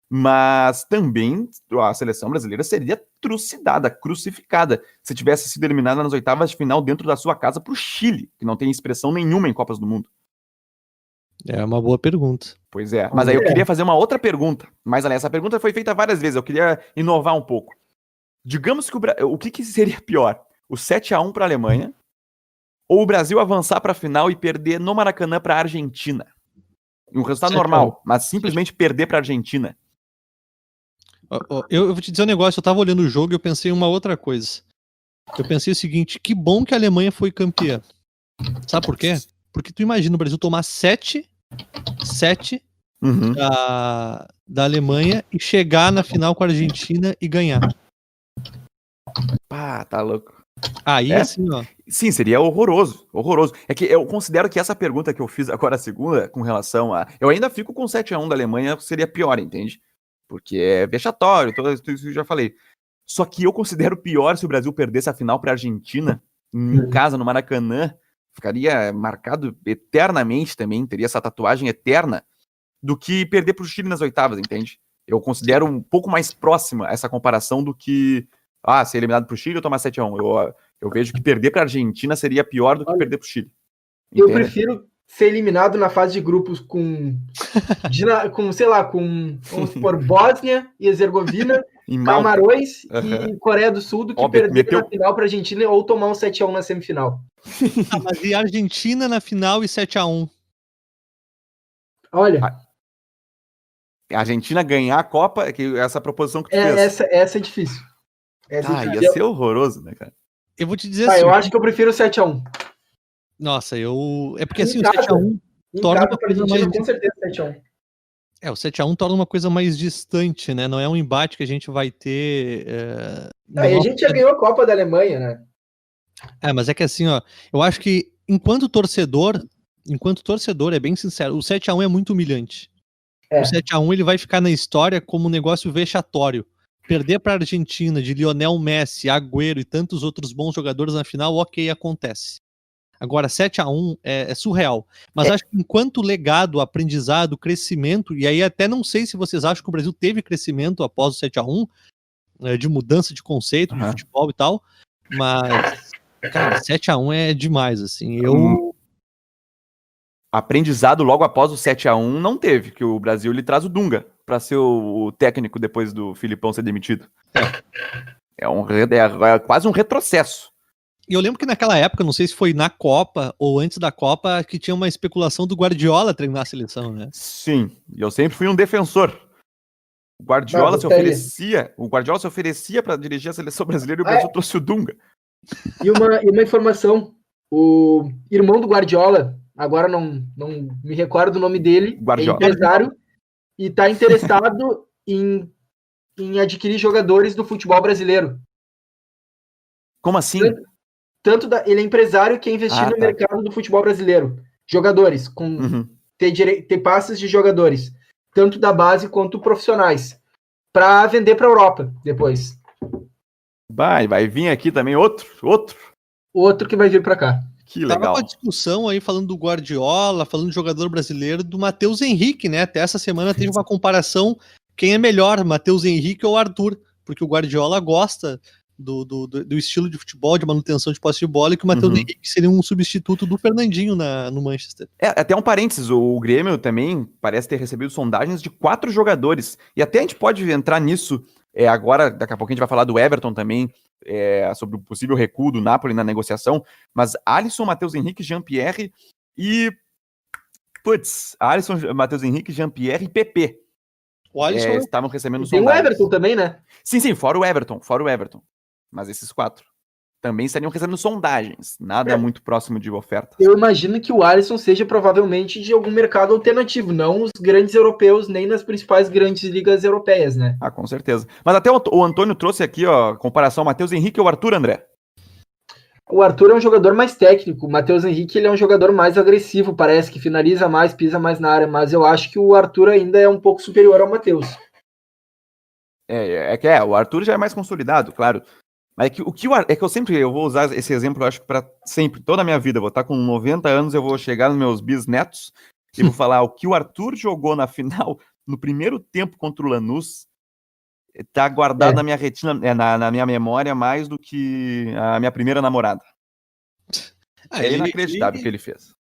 Mas também a seleção brasileira seria trucidada, crucificada, se tivesse sido eliminada nas oitavas de final dentro da sua casa para o Chile, que não tem expressão nenhuma em Copas do Mundo. É uma boa pergunta. Pois é, mas aí eu queria fazer uma outra pergunta. Mas aliás, essa pergunta foi feita várias vezes, eu queria inovar um pouco. Digamos que o, o que, que seria pior? O 7 a 1 para a Alemanha ou o Brasil avançar para a final e perder no Maracanã para a Argentina? Um resultado normal, mas simplesmente perder para a Argentina. Eu, eu, vou te dizer um negócio, eu tava olhando o jogo e eu pensei em uma outra coisa. Eu pensei o seguinte, que bom que a Alemanha foi campeã. Sabe por quê? Porque tu imagina o Brasil tomar 7, 7 uhum. da, da Alemanha e chegar na final com a Argentina e ganhar. Pá, tá louco. Aí, É? assim, ó. Sim, seria horroroso, horroroso. É que eu considero que essa pergunta que eu fiz agora a segunda, com relação a. Eu ainda fico com 7x1 da Alemanha, seria pior, entende? Porque é vexatório, tudo isso que eu já falei. Só que eu considero pior se o Brasil perdesse a final para a Argentina, em Uhum. casa, no Maracanã. Ficaria marcado eternamente também, teria essa tatuagem eterna, do que perder para o Chile nas oitavas, entende? Eu considero um pouco mais próxima essa comparação do que. Ah, ser eliminado para o Chile ou tomar 7x1. Eu, eu vejo que perder para a Argentina seria pior do que perder para o Chile. Eu Entende? prefiro ser eliminado na fase de grupos com, com sei lá, com, vamos supor, Bósnia e Herzegovina, Em. Camarões Aham. e Coreia do Sul do que Óbvio, perder meteu- na final para Argentina ou tomar um 7x1 na semifinal. Ah, mas e Argentina na final e 7x1? Olha, A Argentina ganhar a Copa, é que essa proposição que tu é, fez. essa, essa é difícil. Essa Ah, é ia difícil. ser horroroso, né, cara? Eu vou te dizer Tá, assim. eu acho que eu prefiro o 7x1. Nossa, eu. É porque Em assim, o casa. 7x1. Em Torna casa coisa Argentina, mais com certeza 7x1. É, o 7x1 torna uma coisa mais distante, né? Não é um embate que a gente vai ter. É, e a gente já ganhou a Copa da Alemanha, né? É, mas é que assim, ó, eu acho que enquanto torcedor, enquanto torcedor, é bem sincero, o 7x1 é muito humilhante. É. O 7x1 ele vai ficar na história como um negócio vexatório. Perder para a Argentina de Lionel Messi, Agüero e tantos outros bons jogadores na final, ok, acontece. Agora, 7x1 é, é surreal. Mas É. acho que enquanto legado, aprendizado, crescimento, e aí até não sei se vocês acham que o Brasil teve crescimento após o 7x1, né, de mudança de conceito, de Aham. futebol e tal, mas, cara, 7x1 é demais, assim. Eu. Hum. Aprendizado logo após o 7x1 não teve, que o Brasil ele traz o Dunga para ser o, técnico depois do Filipão ser demitido. É, um, re- é, é quase um retrocesso. E eu lembro que naquela época, não sei se foi na Copa ou antes da Copa, que tinha uma especulação do Guardiola treinar a seleção, né? Sim, e eu sempre fui um defensor. O Guardiola Ah, se oferecia, o Guardiola se oferecia para dirigir a seleção brasileira e o Ah, é? Brasil trouxe o Dunga. E uma, e uma informação: o irmão do Guardiola, agora não, não me recordo o nome dele, Guardiola. é empresário e está interessado em, em adquirir jogadores do futebol brasileiro. Como assim? Tanto da, ele é empresário e quer investir Ah, no tá. mercado do futebol brasileiro. Jogadores, com Uhum. ter, dire- ter passes de jogadores, tanto da base quanto profissionais, para vender para a Europa depois. Vai, vai vir aqui também outro, outro. Outro que vai vir para cá. Que Tava legal. com a discussão aí falando do Guardiola, falando do jogador brasileiro, do Matheus Henrique, né? Até essa semana teve uma comparação quem é melhor, Matheus Henrique ou Arthur, porque o Guardiola gosta do, do, do- estilo de futebol, de manutenção de posse de bola, e que o Matheus Uhum. Henrique seria um substituto do Fernandinho na, no Manchester. É, até um parênteses, o Grêmio também parece ter recebido sondagens de quatro jogadores. E até a gente pode entrar nisso é, agora, daqui a pouco a gente vai falar do Everton também, é, sobre o possível recuo do Napoli na negociação. Mas Alisson, Matheus Henrique, Jean-Pierre e. Putz, Alisson, Matheus Henrique, Jean-Pierre e PP. O Alisson é, estavam recebendo E tem o sondagens. Everton também, né? Sim, sim, fora o Everton, fora o Everton. Mas esses quatro também estariam recebendo sondagens. Nada É. muito próximo de oferta. Eu imagino que o Alisson seja provavelmente de algum mercado alternativo, não os grandes europeus, nem nas principais grandes ligas europeias, né? Ah, com certeza. Mas até o, o Antônio trouxe aqui, ó, comparação Matheus Henrique ou Arthur André. O Arthur é um jogador mais técnico, o Matheus Henrique ele é um jogador mais agressivo, parece que finaliza mais, pisa mais na área, mas eu acho que o Arthur ainda é um pouco superior ao Matheus. É, é que é, o Arthur já é mais consolidado, claro. Mas é que o que Ar- é que eu sempre eu vou usar esse exemplo, eu acho que para sempre, toda a minha vida, eu vou estar com 90 anos, eu vou chegar nos meus bisnetos e vou falar o que o Arthur jogou na final, no primeiro tempo contra o Lanús, tá guardado É. na minha retina, é, na, na minha memória mais do que a minha primeira namorada. Ah, é ele- inacreditável o que ele fez.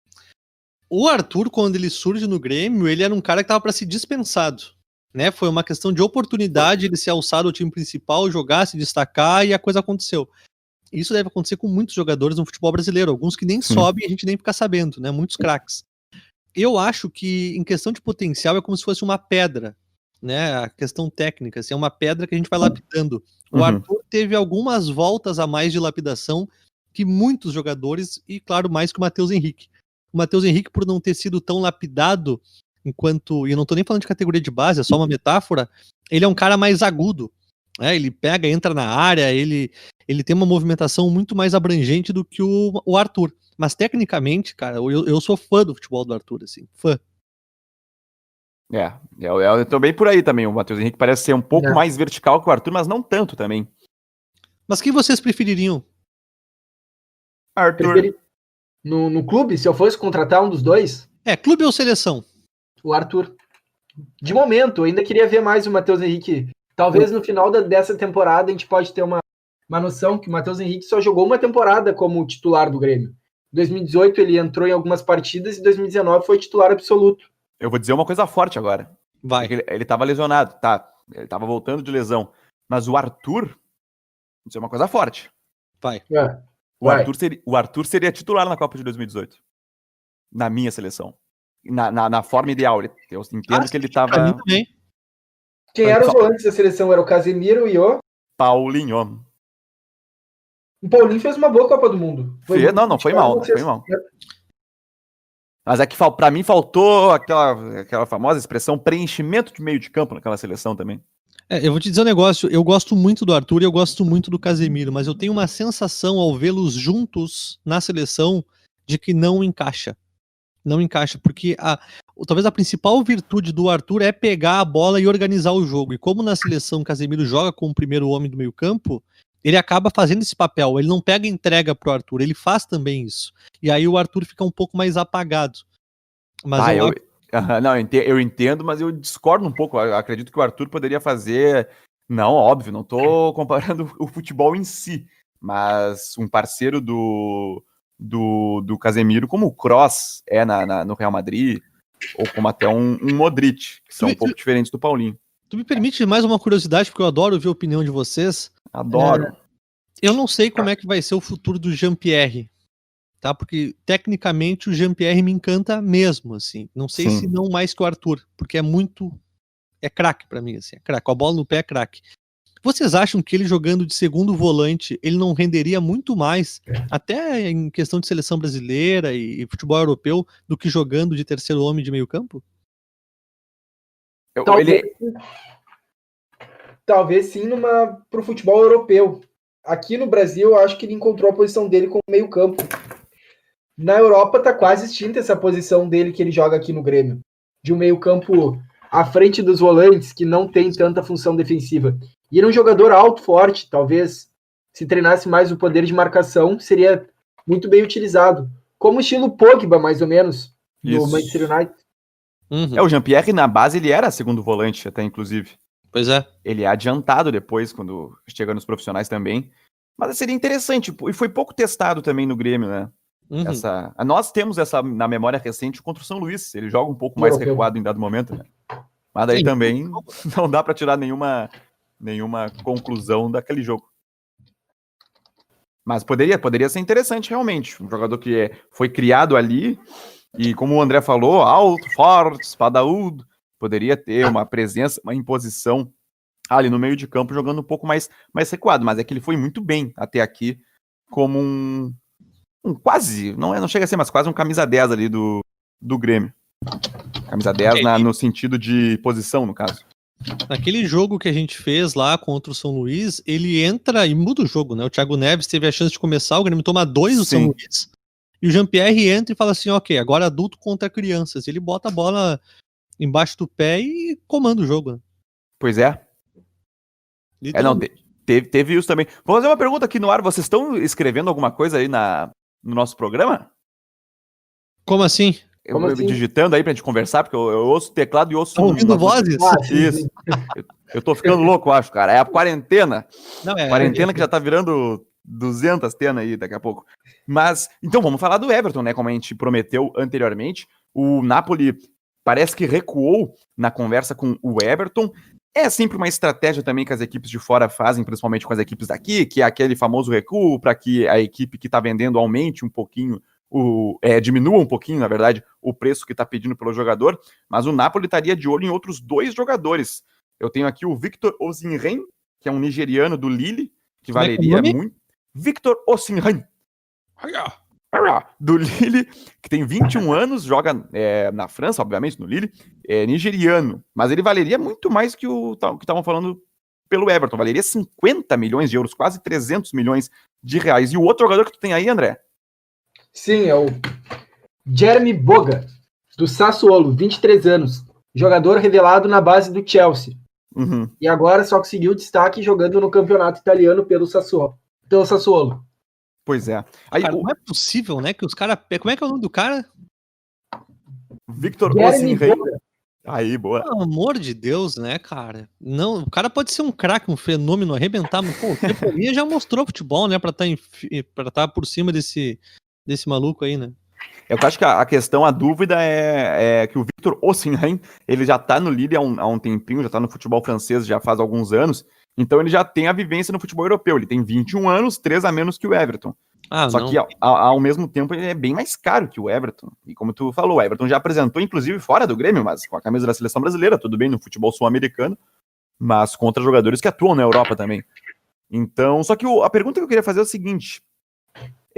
O Arthur, quando ele surge no Grêmio, ele era um cara que tava para ser dispensado. Né? Foi uma questão de oportunidade ele ser alçado ao time principal, jogar, se destacar e a coisa aconteceu. Isso deve acontecer com muitos jogadores no futebol brasileiro, alguns que nem Sim. sobem e a gente nem fica sabendo, né? Muitos craques. Eu acho que em questão de potencial é como se fosse uma pedra, né? A questão técnica, assim, é uma pedra que a gente vai lapidando. O Uhum. Arthur teve algumas voltas a mais de lapidação que muitos jogadores e claro mais que o Matheus Henrique. O Matheus Henrique, por não ter sido tão lapidado enquanto. E eu não tô nem falando de categoria de base, é só uma metáfora. Ele é um cara mais agudo. É, ele pega, entra na área, ele, ele tem uma movimentação muito mais abrangente do que o, o Arthur. Mas tecnicamente, cara, eu, eu sou fã do futebol do Arthur, assim, fã. É, eu, eu, eu tô bem por aí também. O Matheus Henrique parece ser um pouco É. mais vertical que o Arthur, mas não tanto também. Mas quem vocês prefeririam? Arthur, Preferi- No, no clube, se eu fosse contratar um dos dois, É, clube ou seleção? O Arthur. De momento, eu ainda queria ver mais o Matheus Henrique. Talvez no final da- dessa temporada a gente pode ter uma, uma noção que o Matheus Henrique só jogou uma temporada como titular do Grêmio. Em 2018 ele entrou em algumas partidas e em 2019 foi titular absoluto. eu vou dizer uma coisa forte agora. Vai. Ele, ele tava lesionado, tá? Ele tava voltando de lesão. Mas o Arthur, vou dizer uma coisa forte. Vai. É. O Vai. Arthur, seria, o Arthur seria titular na Copa de 2018. Na minha seleção. Na, na, na forma ideal. Eu entendo Ah, que ele Pra mim tava. também. Quem eram os volantes da seleção? Era o Casemiro e o. Paulinho. O Paulinho fez uma boa Copa do Mundo. Foi não, não foi mal, não foi mal. Mas é que pra mim faltou aquela, aquela famosa expressão preenchimento de meio de campo naquela seleção também. É, eu vou te dizer um negócio, eu gosto muito do Arthur e eu gosto muito do Casemiro, mas eu tenho uma sensação ao vê-los juntos na seleção de que não encaixa. Não encaixa, porque a, talvez a principal virtude do Arthur é pegar a bola e organizar o jogo. E como na seleção o Casemiro joga como o primeiro homem do meio-campo, ele acaba fazendo esse papel. Ele não pega e entrega pro Arthur, ele faz também isso. E aí o Arthur fica um pouco mais apagado. Mas Ah, eu, eu, não, eu ente- eu entendo, mas eu discordo um pouco. Eu acredito que o Arthur poderia fazer. Não, óbvio, não tô comparando o futebol em si, mas um parceiro do, do, do Casemiro, como o Cross é na, na- no Real Madrid, ou como até um, um Modric, que são um Tu- pouco diferentes do Paulinho. tu me permite mais uma curiosidade, porque eu adoro ver a opinião de vocês. Adoro. Eu não sei como é que vai ser o futuro do Jean-Pierre, tá? Porque tecnicamente o Jean-Pierre me encanta mesmo, assim. Não sei Sim. se não mais que o Arthur, porque é muito é craque pra mim, assim, é craque. Com a bola no pé é craque. Vocês acham que ele jogando de segundo volante, ele não renderia muito mais, até em questão de seleção brasileira e, e futebol europeu, do que jogando de terceiro homem de meio campo? Talvez, ele, talvez sim numa pro futebol europeu. Aqui no Brasil, eu acho que ele encontrou a posição dele como meio campo. Na Europa tá quase extinta essa posição dele que ele joga aqui no Grêmio, de um meio campo à frente dos volantes que não tem tanta função defensiva. E ele é um jogador alto, forte, talvez se treinasse mais o poder de marcação, seria muito bem utilizado. Como o estilo Pogba, mais ou menos, do Isso. Manchester United. Uhum, é, o Jean-Pierre, na base, ele era segundo volante, até inclusive. Pois é. Ele é adiantado depois, quando chega nos profissionais também. Mas seria interessante, e foi pouco testado também no Grêmio, né? Uhum. Essa, nós temos essa na memória recente contra o São Luís. Ele joga um pouco mais recuado em dado momento, né? Mas daí Sim. também não dá para tirar nenhuma, nenhuma conclusão daquele jogo. Mas poderia, poderia ser interessante realmente. Um jogador que é, foi criado ali e, como o André falou, alto, forte, espadaúdo, poderia ter uma presença, uma imposição ali no meio de campo, jogando um pouco mais, mais recuado. Mas é que ele foi muito bem até aqui, como um, um quase, não, é, não chega a ser, mas quase um camisa 10 ali do, do Grêmio. Camisa 10 na- no sentido de posição, no caso. Naquele jogo que a gente fez lá contra o São Luís, ele entra e muda o jogo, né? O Thiago Neves teve a chance de começar, o Grêmio toma dois do São. Luís. E o Jean-Pierre entra e fala assim: ok, agora adulto contra crianças. Ele bota a bola embaixo do pé e comanda o jogo. né? Pois é. É, não, te- teve, teve isso também. Vou fazer uma pergunta aqui no ar. Vocês estão escrevendo alguma coisa aí na, no nosso programa? Como assim? Eu, Como eu assim? digitando aí pra gente conversar, porque eu, eu ouço teclado e ouço. Tá ouvindo uma- vozes? Ah, Isso. sim. Eu tô ficando louco, eu acho, cara. É a quarentena. Não, é, Quarentena que já tá virando 200 tenas aí daqui a pouco. Mas, então vamos falar do Everton, né? Como a gente prometeu anteriormente. O Napoli parece que recuou na conversa com o Everton. É sempre uma estratégia também que as equipes de fora fazem, principalmente com as equipes daqui, que é aquele famoso recuo para que a equipe que tá vendendo aumente um pouquinho, o, é, diminua um pouquinho, na verdade, o preço que tá pedindo pelo jogador. Mas o Napoli estaria de olho em outros dois jogadores. Eu tenho aqui o Victor Osimhen, que é um nigeriano do Lille, que é é valeria nome? muito. Victor Osimhen. Do Lille, que tem 21 anos, joga é, na França, obviamente, no Lille, é nigeriano. Mas ele valeria muito mais que o que estavam falando pelo Everton. Valeria 50 milhões de euros, quase 300 milhões de reais. E o outro jogador que tu tem aí, André? Sim, é o Jeremy Boga, do Sassuolo, 23 anos. Jogador revelado na base do Chelsea. Uhum. E agora só conseguiu destaque jogando no campeonato italiano pelo Sassuolo. Pelo Sassuolo. Pois é. Aí, Cara, o não é possível, né? Que os caras. Como é que é o nome do cara? Victor Jeremy. Aí, boa. Pelo amor de Deus, né, cara? Não, o cara pode ser um craque, um fenômeno, arrebentar, mas pô, o Temporinha já mostrou futebol, né, pra estar tá tá por cima desse, desse maluco aí, né? Eu acho que a, questão, a dúvida é, é que o Victor Osimhen, ele já tá no Lille há um, há um tempinho, já tá no futebol francês já faz alguns anos, então ele já tem a vivência no futebol europeu. Ele tem 21 anos, 3 a menos que o Everton. Ah, Só não. que ao, ao- ao mesmo tempo ele é bem mais caro que o Everton. E como tu falou, o Everton já apresentou, inclusive, fora do Grêmio, mas com a camisa da seleção brasileira, tudo bem no futebol sul-americano, mas contra jogadores que atuam na Europa também. Então, só que o- a pergunta que eu queria fazer é o seguinte: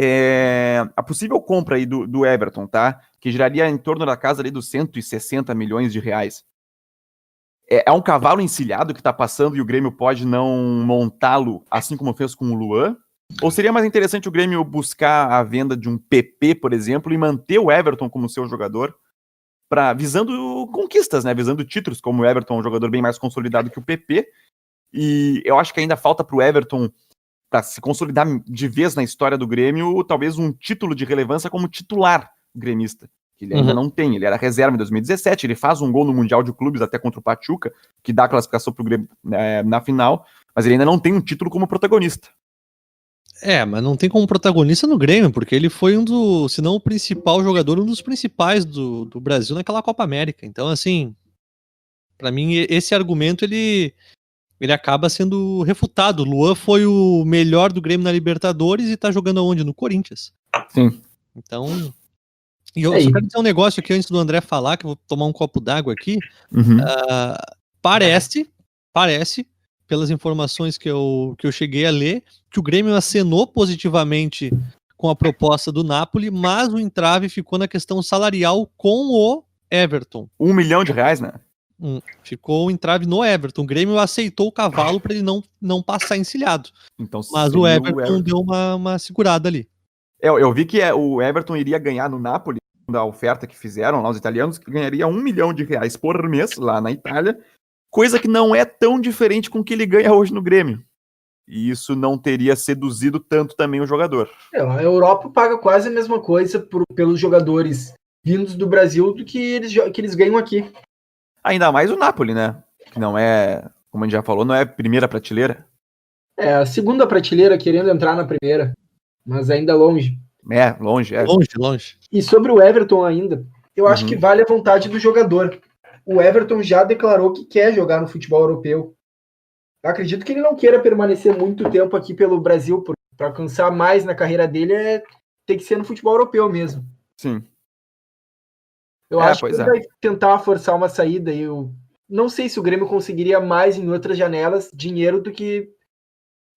é, a possível compra aí do, do Everton, tá? Que giraria em torno da casa ali dos 160 milhões de reais. É, é um cavalo encilhado que tá passando e o Grêmio pode não montá-lo, assim como fez com o Luan? Ou seria mais interessante o Grêmio buscar a venda de um PP, por exemplo, e manter o Everton como seu jogador, para visando conquistas, né? Visando títulos, como o Everton é um jogador bem mais consolidado que o PP. E eu acho que ainda falta para o Everton, para se consolidar de vez na história do Grêmio, talvez um título de relevância como titular gremista. Que ele ainda Uhum. não tem. Ele era reserva em 2017, ele faz um gol no Mundial de Clubes até contra o Pachuca, que dá a classificação para o Grêmio eh, na final, mas ele ainda não tem um título como protagonista. É, mas não tem como protagonista no Grêmio, porque ele foi um dos, se não o principal jogador, um dos principais do, do Brasil naquela Copa América. Então, assim, pra mim esse argumento ele ele acaba sendo refutado. Luan foi o melhor do Grêmio na Libertadores e tá jogando aonde? No Corinthians. Sim. Então, e eu É, só quero dizer um negócio aqui antes do André falar, que eu vou tomar um copo d'água aqui. Uhum. Ah, parece, parece, pelas informações que eu, que eu cheguei a ler, que o Grêmio acenou positivamente com a proposta do Napoli, mas o entrave ficou na questão salarial com o Everton. Um milhão de reais, né? Hum, ficou o entrave no Everton. O Grêmio aceitou o cavalo para ele não, não passar encilhado. Então, Mas seria o Everton deu uma, uma segurada ali. Eu, eu vi que é, o Everton iria ganhar no Napoli, da oferta que fizeram lá os italianos, que ganharia um milhão de reais por mês lá na Itália, coisa que não é tão diferente com o que ele ganha hoje no Grêmio. E isso não teria seduzido tanto também o jogador. É, a Europa paga quase a mesma coisa por- pelos jogadores vindos do Brasil do que eles, que eles ganham aqui. Ainda mais o Napoli, né? Que não é, como a gente já falou, não é primeira prateleira. É, a segunda prateleira querendo entrar na primeira, mas ainda longe. É, longe, é. Longe, longe. E sobre o Everton ainda, eu acho Uhum. que vale a vontade do jogador. O Everton já declarou que quer jogar no futebol europeu. Eu acredito que ele não queira permanecer muito tempo aqui pelo Brasil, para alcançar mais na carreira dele é ter que ser no futebol europeu mesmo. Sim. Eu É, acho que ele é. vai tentar forçar uma saída. e Eu não sei se o Grêmio conseguiria mais em outras janelas dinheiro do que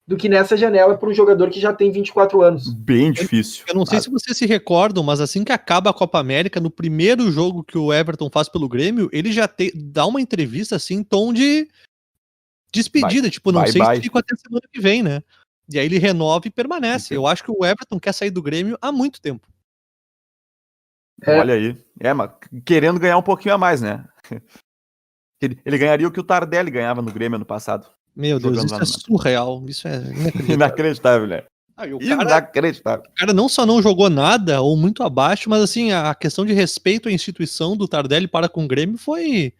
do que nessa janela para um jogador que já tem 24 anos. Bem difícil. Eu não sei se vocês se recordam, mas assim que acaba a Copa América, no primeiro jogo que o Everton faz pelo Grêmio, ele já te- dá uma entrevista assim, em tom de despedida, tipo, não bye, sei bye. se fico até semana que vem, né? E aí ele renova e permanece. Entendi. Eu acho que o Everton quer sair do Grêmio há muito tempo. É. Olha aí. É, mas querendo ganhar um pouquinho a mais, né? Ele, ele ganharia o que o Tardelli ganhava no Grêmio ano passado. Meu Deus, isso é surreal. Isso é inacreditável. Inacreditável, né? Ah, o, cara, Inacreditável. o cara não só não jogou nada, ou muito abaixo, mas assim, a questão de respeito à instituição do Tardelli para com o Grêmio foi,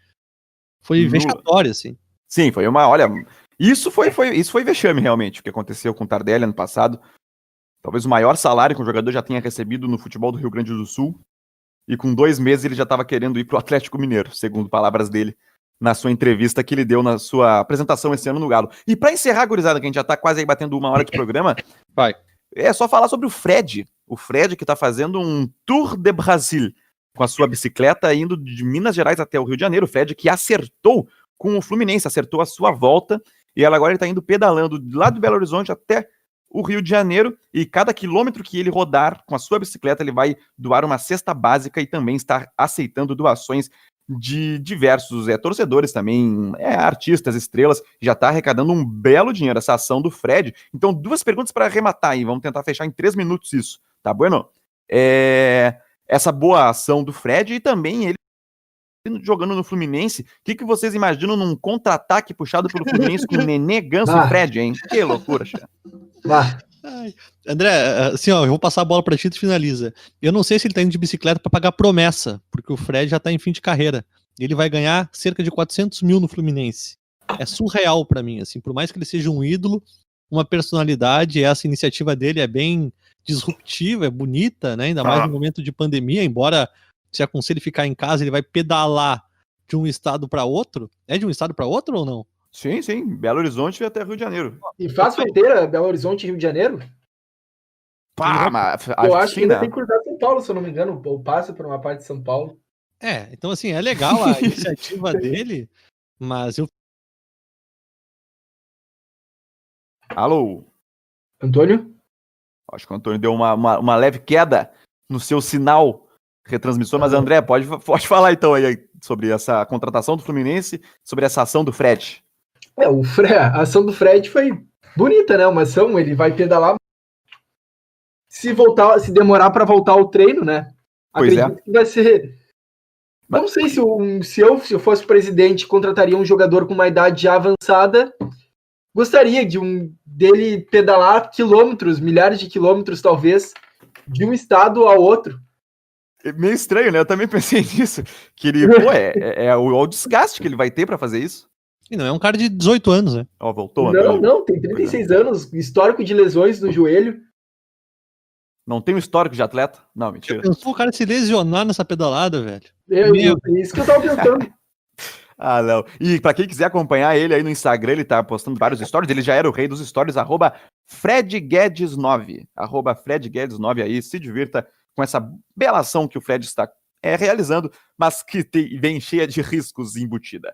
foi Nula. vexatória, assim. Sim, foi uma. Olha, isso foi, foi, isso foi vexame realmente, o que aconteceu com o Tardelli ano passado. Talvez o maior salário que um jogador já tenha recebido no futebol do Rio Grande do Sul. E com dois meses ele já estava querendo ir para o Atlético Mineiro, segundo palavras dele, na sua entrevista que ele deu na sua apresentação esse ano no Galo. E para encerrar, gurizada, que a gente já tá quase aí batendo uma hora de programa, Vai. é só falar sobre o Fred. O Fred que tá fazendo um Tour de Brasil com a sua bicicleta indo de Minas Gerais até o Rio de Janeiro. O Fred que acertou com o Fluminense, acertou a sua volta e ela agora ele tá indo pedalando de lá do Belo Horizonte até o Rio de Janeiro e cada quilômetro que ele rodar com a sua bicicleta ele vai doar uma cesta básica e também está aceitando doações de diversos é, torcedores também, é, artistas, estrelas, já está arrecadando um belo dinheiro essa ação do Fred. Então, duas perguntas para arrematar aí, vamos tentar fechar em três minutos isso, tá bueno? É, essa boa ação do Fred e também ele jogando no Fluminense. O que, que vocês imaginam num contra-ataque puxado pelo Fluminense com Nenê, Ganso ah. e Fred, hein? Que loucura, Xê. André, assim, ó, eu vou passar a bola para ti e finaliza. Eu não sei se ele tá indo de bicicleta para pagar promessa, porque o Fred já tá em fim de carreira. Ele vai ganhar cerca de 400 mil no Fluminense. É surreal para mim, assim, por mais que ele seja um ídolo, uma personalidade, essa iniciativa dele é bem disruptiva, é bonita, né? Ainda mais ah. no momento de pandemia, embora se aconselhe ficar em casa, ele vai pedalar de um estado para outro. É de um estado para outro ou não? Sim, sim. Belo Horizonte até Rio de Janeiro. E faz fronteira Belo Horizonte e Rio de Janeiro? Pá, mas, eu acho que ainda tem que cruzar São Paulo, se eu não me engano, ou passa por uma parte de São Paulo. É, então assim, é legal a iniciativa dele, mas eu. Alô? Antônio? Acho que o Antônio deu uma, uma, uma leve queda no seu sinal retransmissor, mas André, pode, pode falar então aí sobre essa contratação do Fluminense, sobre essa ação do Fred. É, o Fred, a ação do Fred foi bonita, né? Uma ação, ele vai pedalar. Se voltar, se demorar para voltar ao treino, né? Pois é. Acredito é. que vai ser. Não sei se, um, se, eu, se eu fosse presidente, contrataria um jogador com uma idade já avançada. Gostaria de um dele pedalar quilômetros, milhares de quilômetros, talvez, de um estado ao outro meio estranho, né? Eu também pensei nisso. Que ele, pô, é, é, é o, o, desgaste que ele vai ter para fazer isso. E não é um cara de 18 anos, né? Ó, voltou. Não, não, tem 36 anos, histórico de lesões no joelho. Não tem um histórico de atleta? Não, mentira. Eu o cara se lesionar nessa pedalada, velho. É, Meu. isso que eu tava pensando. ah, não. E para quem quiser acompanhar ele aí no Instagram, ele tá postando vários stories. Ele já era o rei dos stories, arroba Fred Guedes 9. Arroba Fred Guedes 9 aí, se divirta com essa bela ação que o Fred está é, realizando, mas que tem, vem cheia de riscos embutida.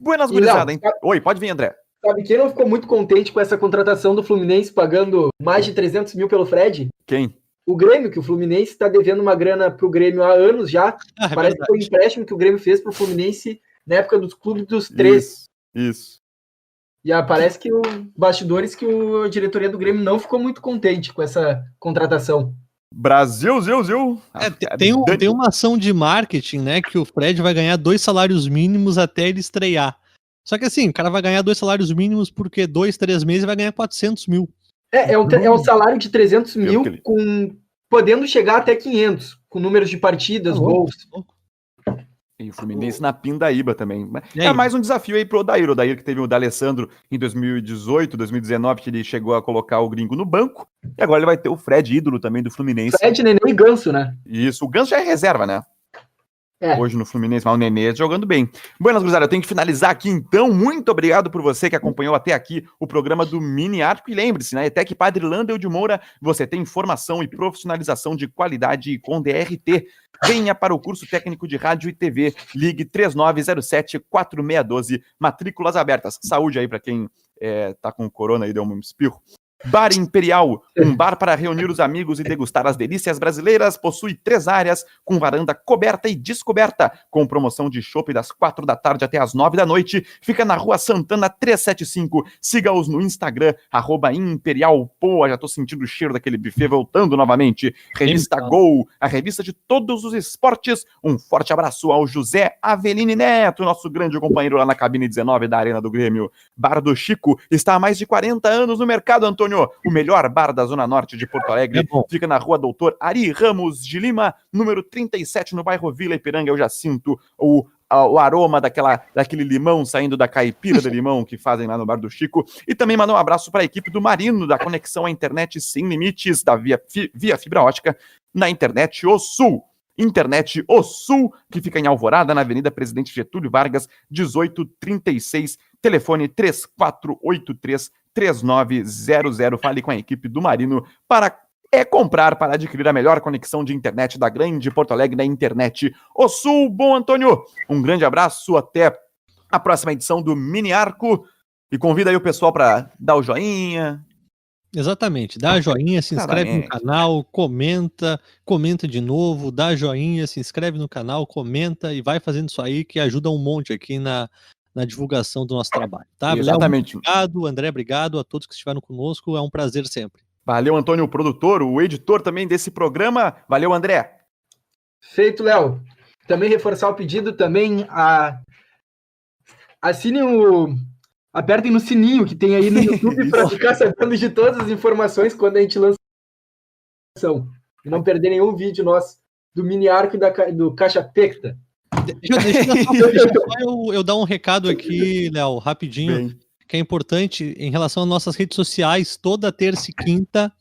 Buenas, gurizada. Hein? Oi, pode vir, André. Sabe quem não ficou muito contente com essa contratação do Fluminense pagando mais de 300 mil pelo Fred? Quem? O Grêmio, que o Fluminense está devendo uma grana para o Grêmio há anos já. Ah, é Parece verdade. que foi um empréstimo que o Grêmio fez para o Fluminense na época dos clubes dos três. Isso. isso. E ah, parece que o bastidores que o, a diretoria do Grêmio não ficou muito contente com essa contratação. Brasil, Zil, Zil. É, tem, um, tem uma ação de marketing, né? Que o Fred vai ganhar dois salários mínimos até ele estrear. Só que assim, o cara vai ganhar dois salários mínimos porque dois, três meses vai ganhar 400 mil. É, é um, é um salário de 300 mil com podendo chegar até 500, com números de partidas, tá gols. E o Fluminense na Pindaíba também. É mais um desafio aí pro Odair. O Odair que teve o D'Alessandro em 2018, 2019, que ele chegou a colocar o gringo no banco. E agora ele vai ter o Fred, ídolo também do Fluminense. Fred, Nenê e Ganso, né? Isso, o Ganso já é reserva, né? É. Hoje no Fluminense, mas o Nenê jogando bem. Buenas, gurizada, eu tenho que finalizar aqui então. Muito obrigado por você que acompanhou até aqui o programa do Mini Arco. E lembre-se, na né, ETEC Padre Landel de Moura, você tem informação e profissionalização de qualidade com DRT. Venha para o curso técnico de rádio e TV. Ligue 3907-4612. Matrículas abertas. Saúde aí para quem é, tá com corona e deu um espirro. Bar Imperial, um bar para reunir os amigos e degustar as delícias brasileiras, possui três áreas, com varanda coberta e descoberta, com promoção de chopp das quatro da tarde até as nove da noite. Fica na rua Santana 375. Siga-os no Instagram, arroba Imperial Poa. Já tô sentindo o cheiro daquele buffet voltando novamente. Revista Gol, a revista de todos os esportes. Um forte abraço ao José Aveline Neto, nosso grande companheiro lá na cabine 19 da Arena do Grêmio. Bar do Chico está há mais de 40 anos no mercado, Antônio O melhor bar da Zona Norte de Porto Alegre. É fica na rua Doutor Ari Ramos de Lima, número 37, no bairro Vila Ipiranga. Eu já sinto o o aroma daquela, daquele limão saindo da caipira de limão que fazem lá no Bar do Chico. E também mandar um abraço para a equipe do Marino, da conexão à internet sem limites, da via, via fibra ótica, na internet O Sul. Internet O Sul, que fica em Alvorada, na Avenida Presidente Getúlio Vargas, 1836, telefone 3483 3900. Fale com a equipe do Marino para é comprar para adquirir a melhor conexão de internet da grande Porto Alegre na internet. O Sul, bom Antônio, um grande abraço, até a próxima edição do Mini Arco e convida aí o pessoal para dar o joinha, Exatamente. Dá joinha, se inscreve no canal, comenta, comenta de novo, dá joinha, se inscreve no canal, comenta e vai fazendo isso aí que ajuda um monte aqui na, na divulgação do nosso trabalho, tá? Léo, Exatamente. obrigado, André, obrigado a todos que estiveram conosco, é um prazer sempre. Valeu, Antônio, o produtor, o editor também desse programa. Valeu, André. Feito, Léo. Também reforçar o pedido também a assinem o apertem no sininho que tem aí no YouTube para ficar sabendo de todas as informações quando a gente lança e não perder nenhum vídeo nosso do mini arco e da, do caixa pecta. Deixa, deixa eu só eu, eu dar um recado aqui, Léo, rapidinho. Bem, que é importante em relação às nossas redes sociais, toda terça e quinta,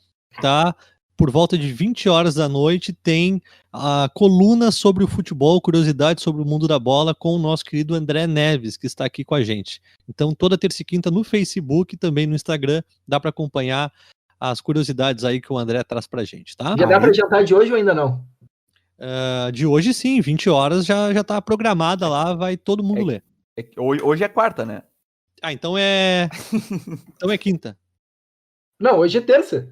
tá? Por volta de 20 horas da noite, tem a coluna sobre o futebol, curiosidades sobre o mundo da bola, com o nosso querido André Neves, que está aqui com a gente. Então, toda terça e quinta no Facebook e também no Instagram, dá para acompanhar as curiosidades aí que o André traz pra gente, tá? Já dá para adiantar de hoje ou ainda não? Ah, de hoje sim, 20 horas já, já tá programada lá, vai todo mundo É- ler. é que hoje, hoje é quarta, né? Ah, então é. então é quinta. Não, hoje é terça.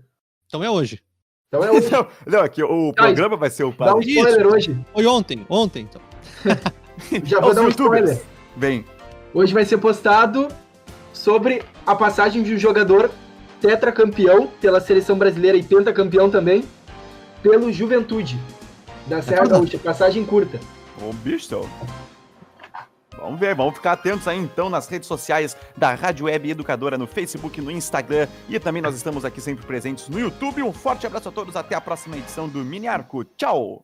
Então é hoje. Então é hoje. Não, não, aqui o Tá, programa vai ser o Dá um spoiler hoje. Foi ontem, ontem, então. Já vou Aos dar um youtubers. spoiler. Bem, Hoje vai ser postado sobre a passagem de um jogador tetracampeão pela seleção brasileira e pentacampeão também pelo Juventude da Serra Gaúcha. Passagem curta. Ô, bicho. Vamos ver, vamos ficar atentos aí então nas redes sociais da Rádio Web Educadora, no Facebook, no Instagram e também nós estamos aqui sempre presentes no YouTube. Um forte abraço a todos, até a próxima edição do Mini Arco. Tchau!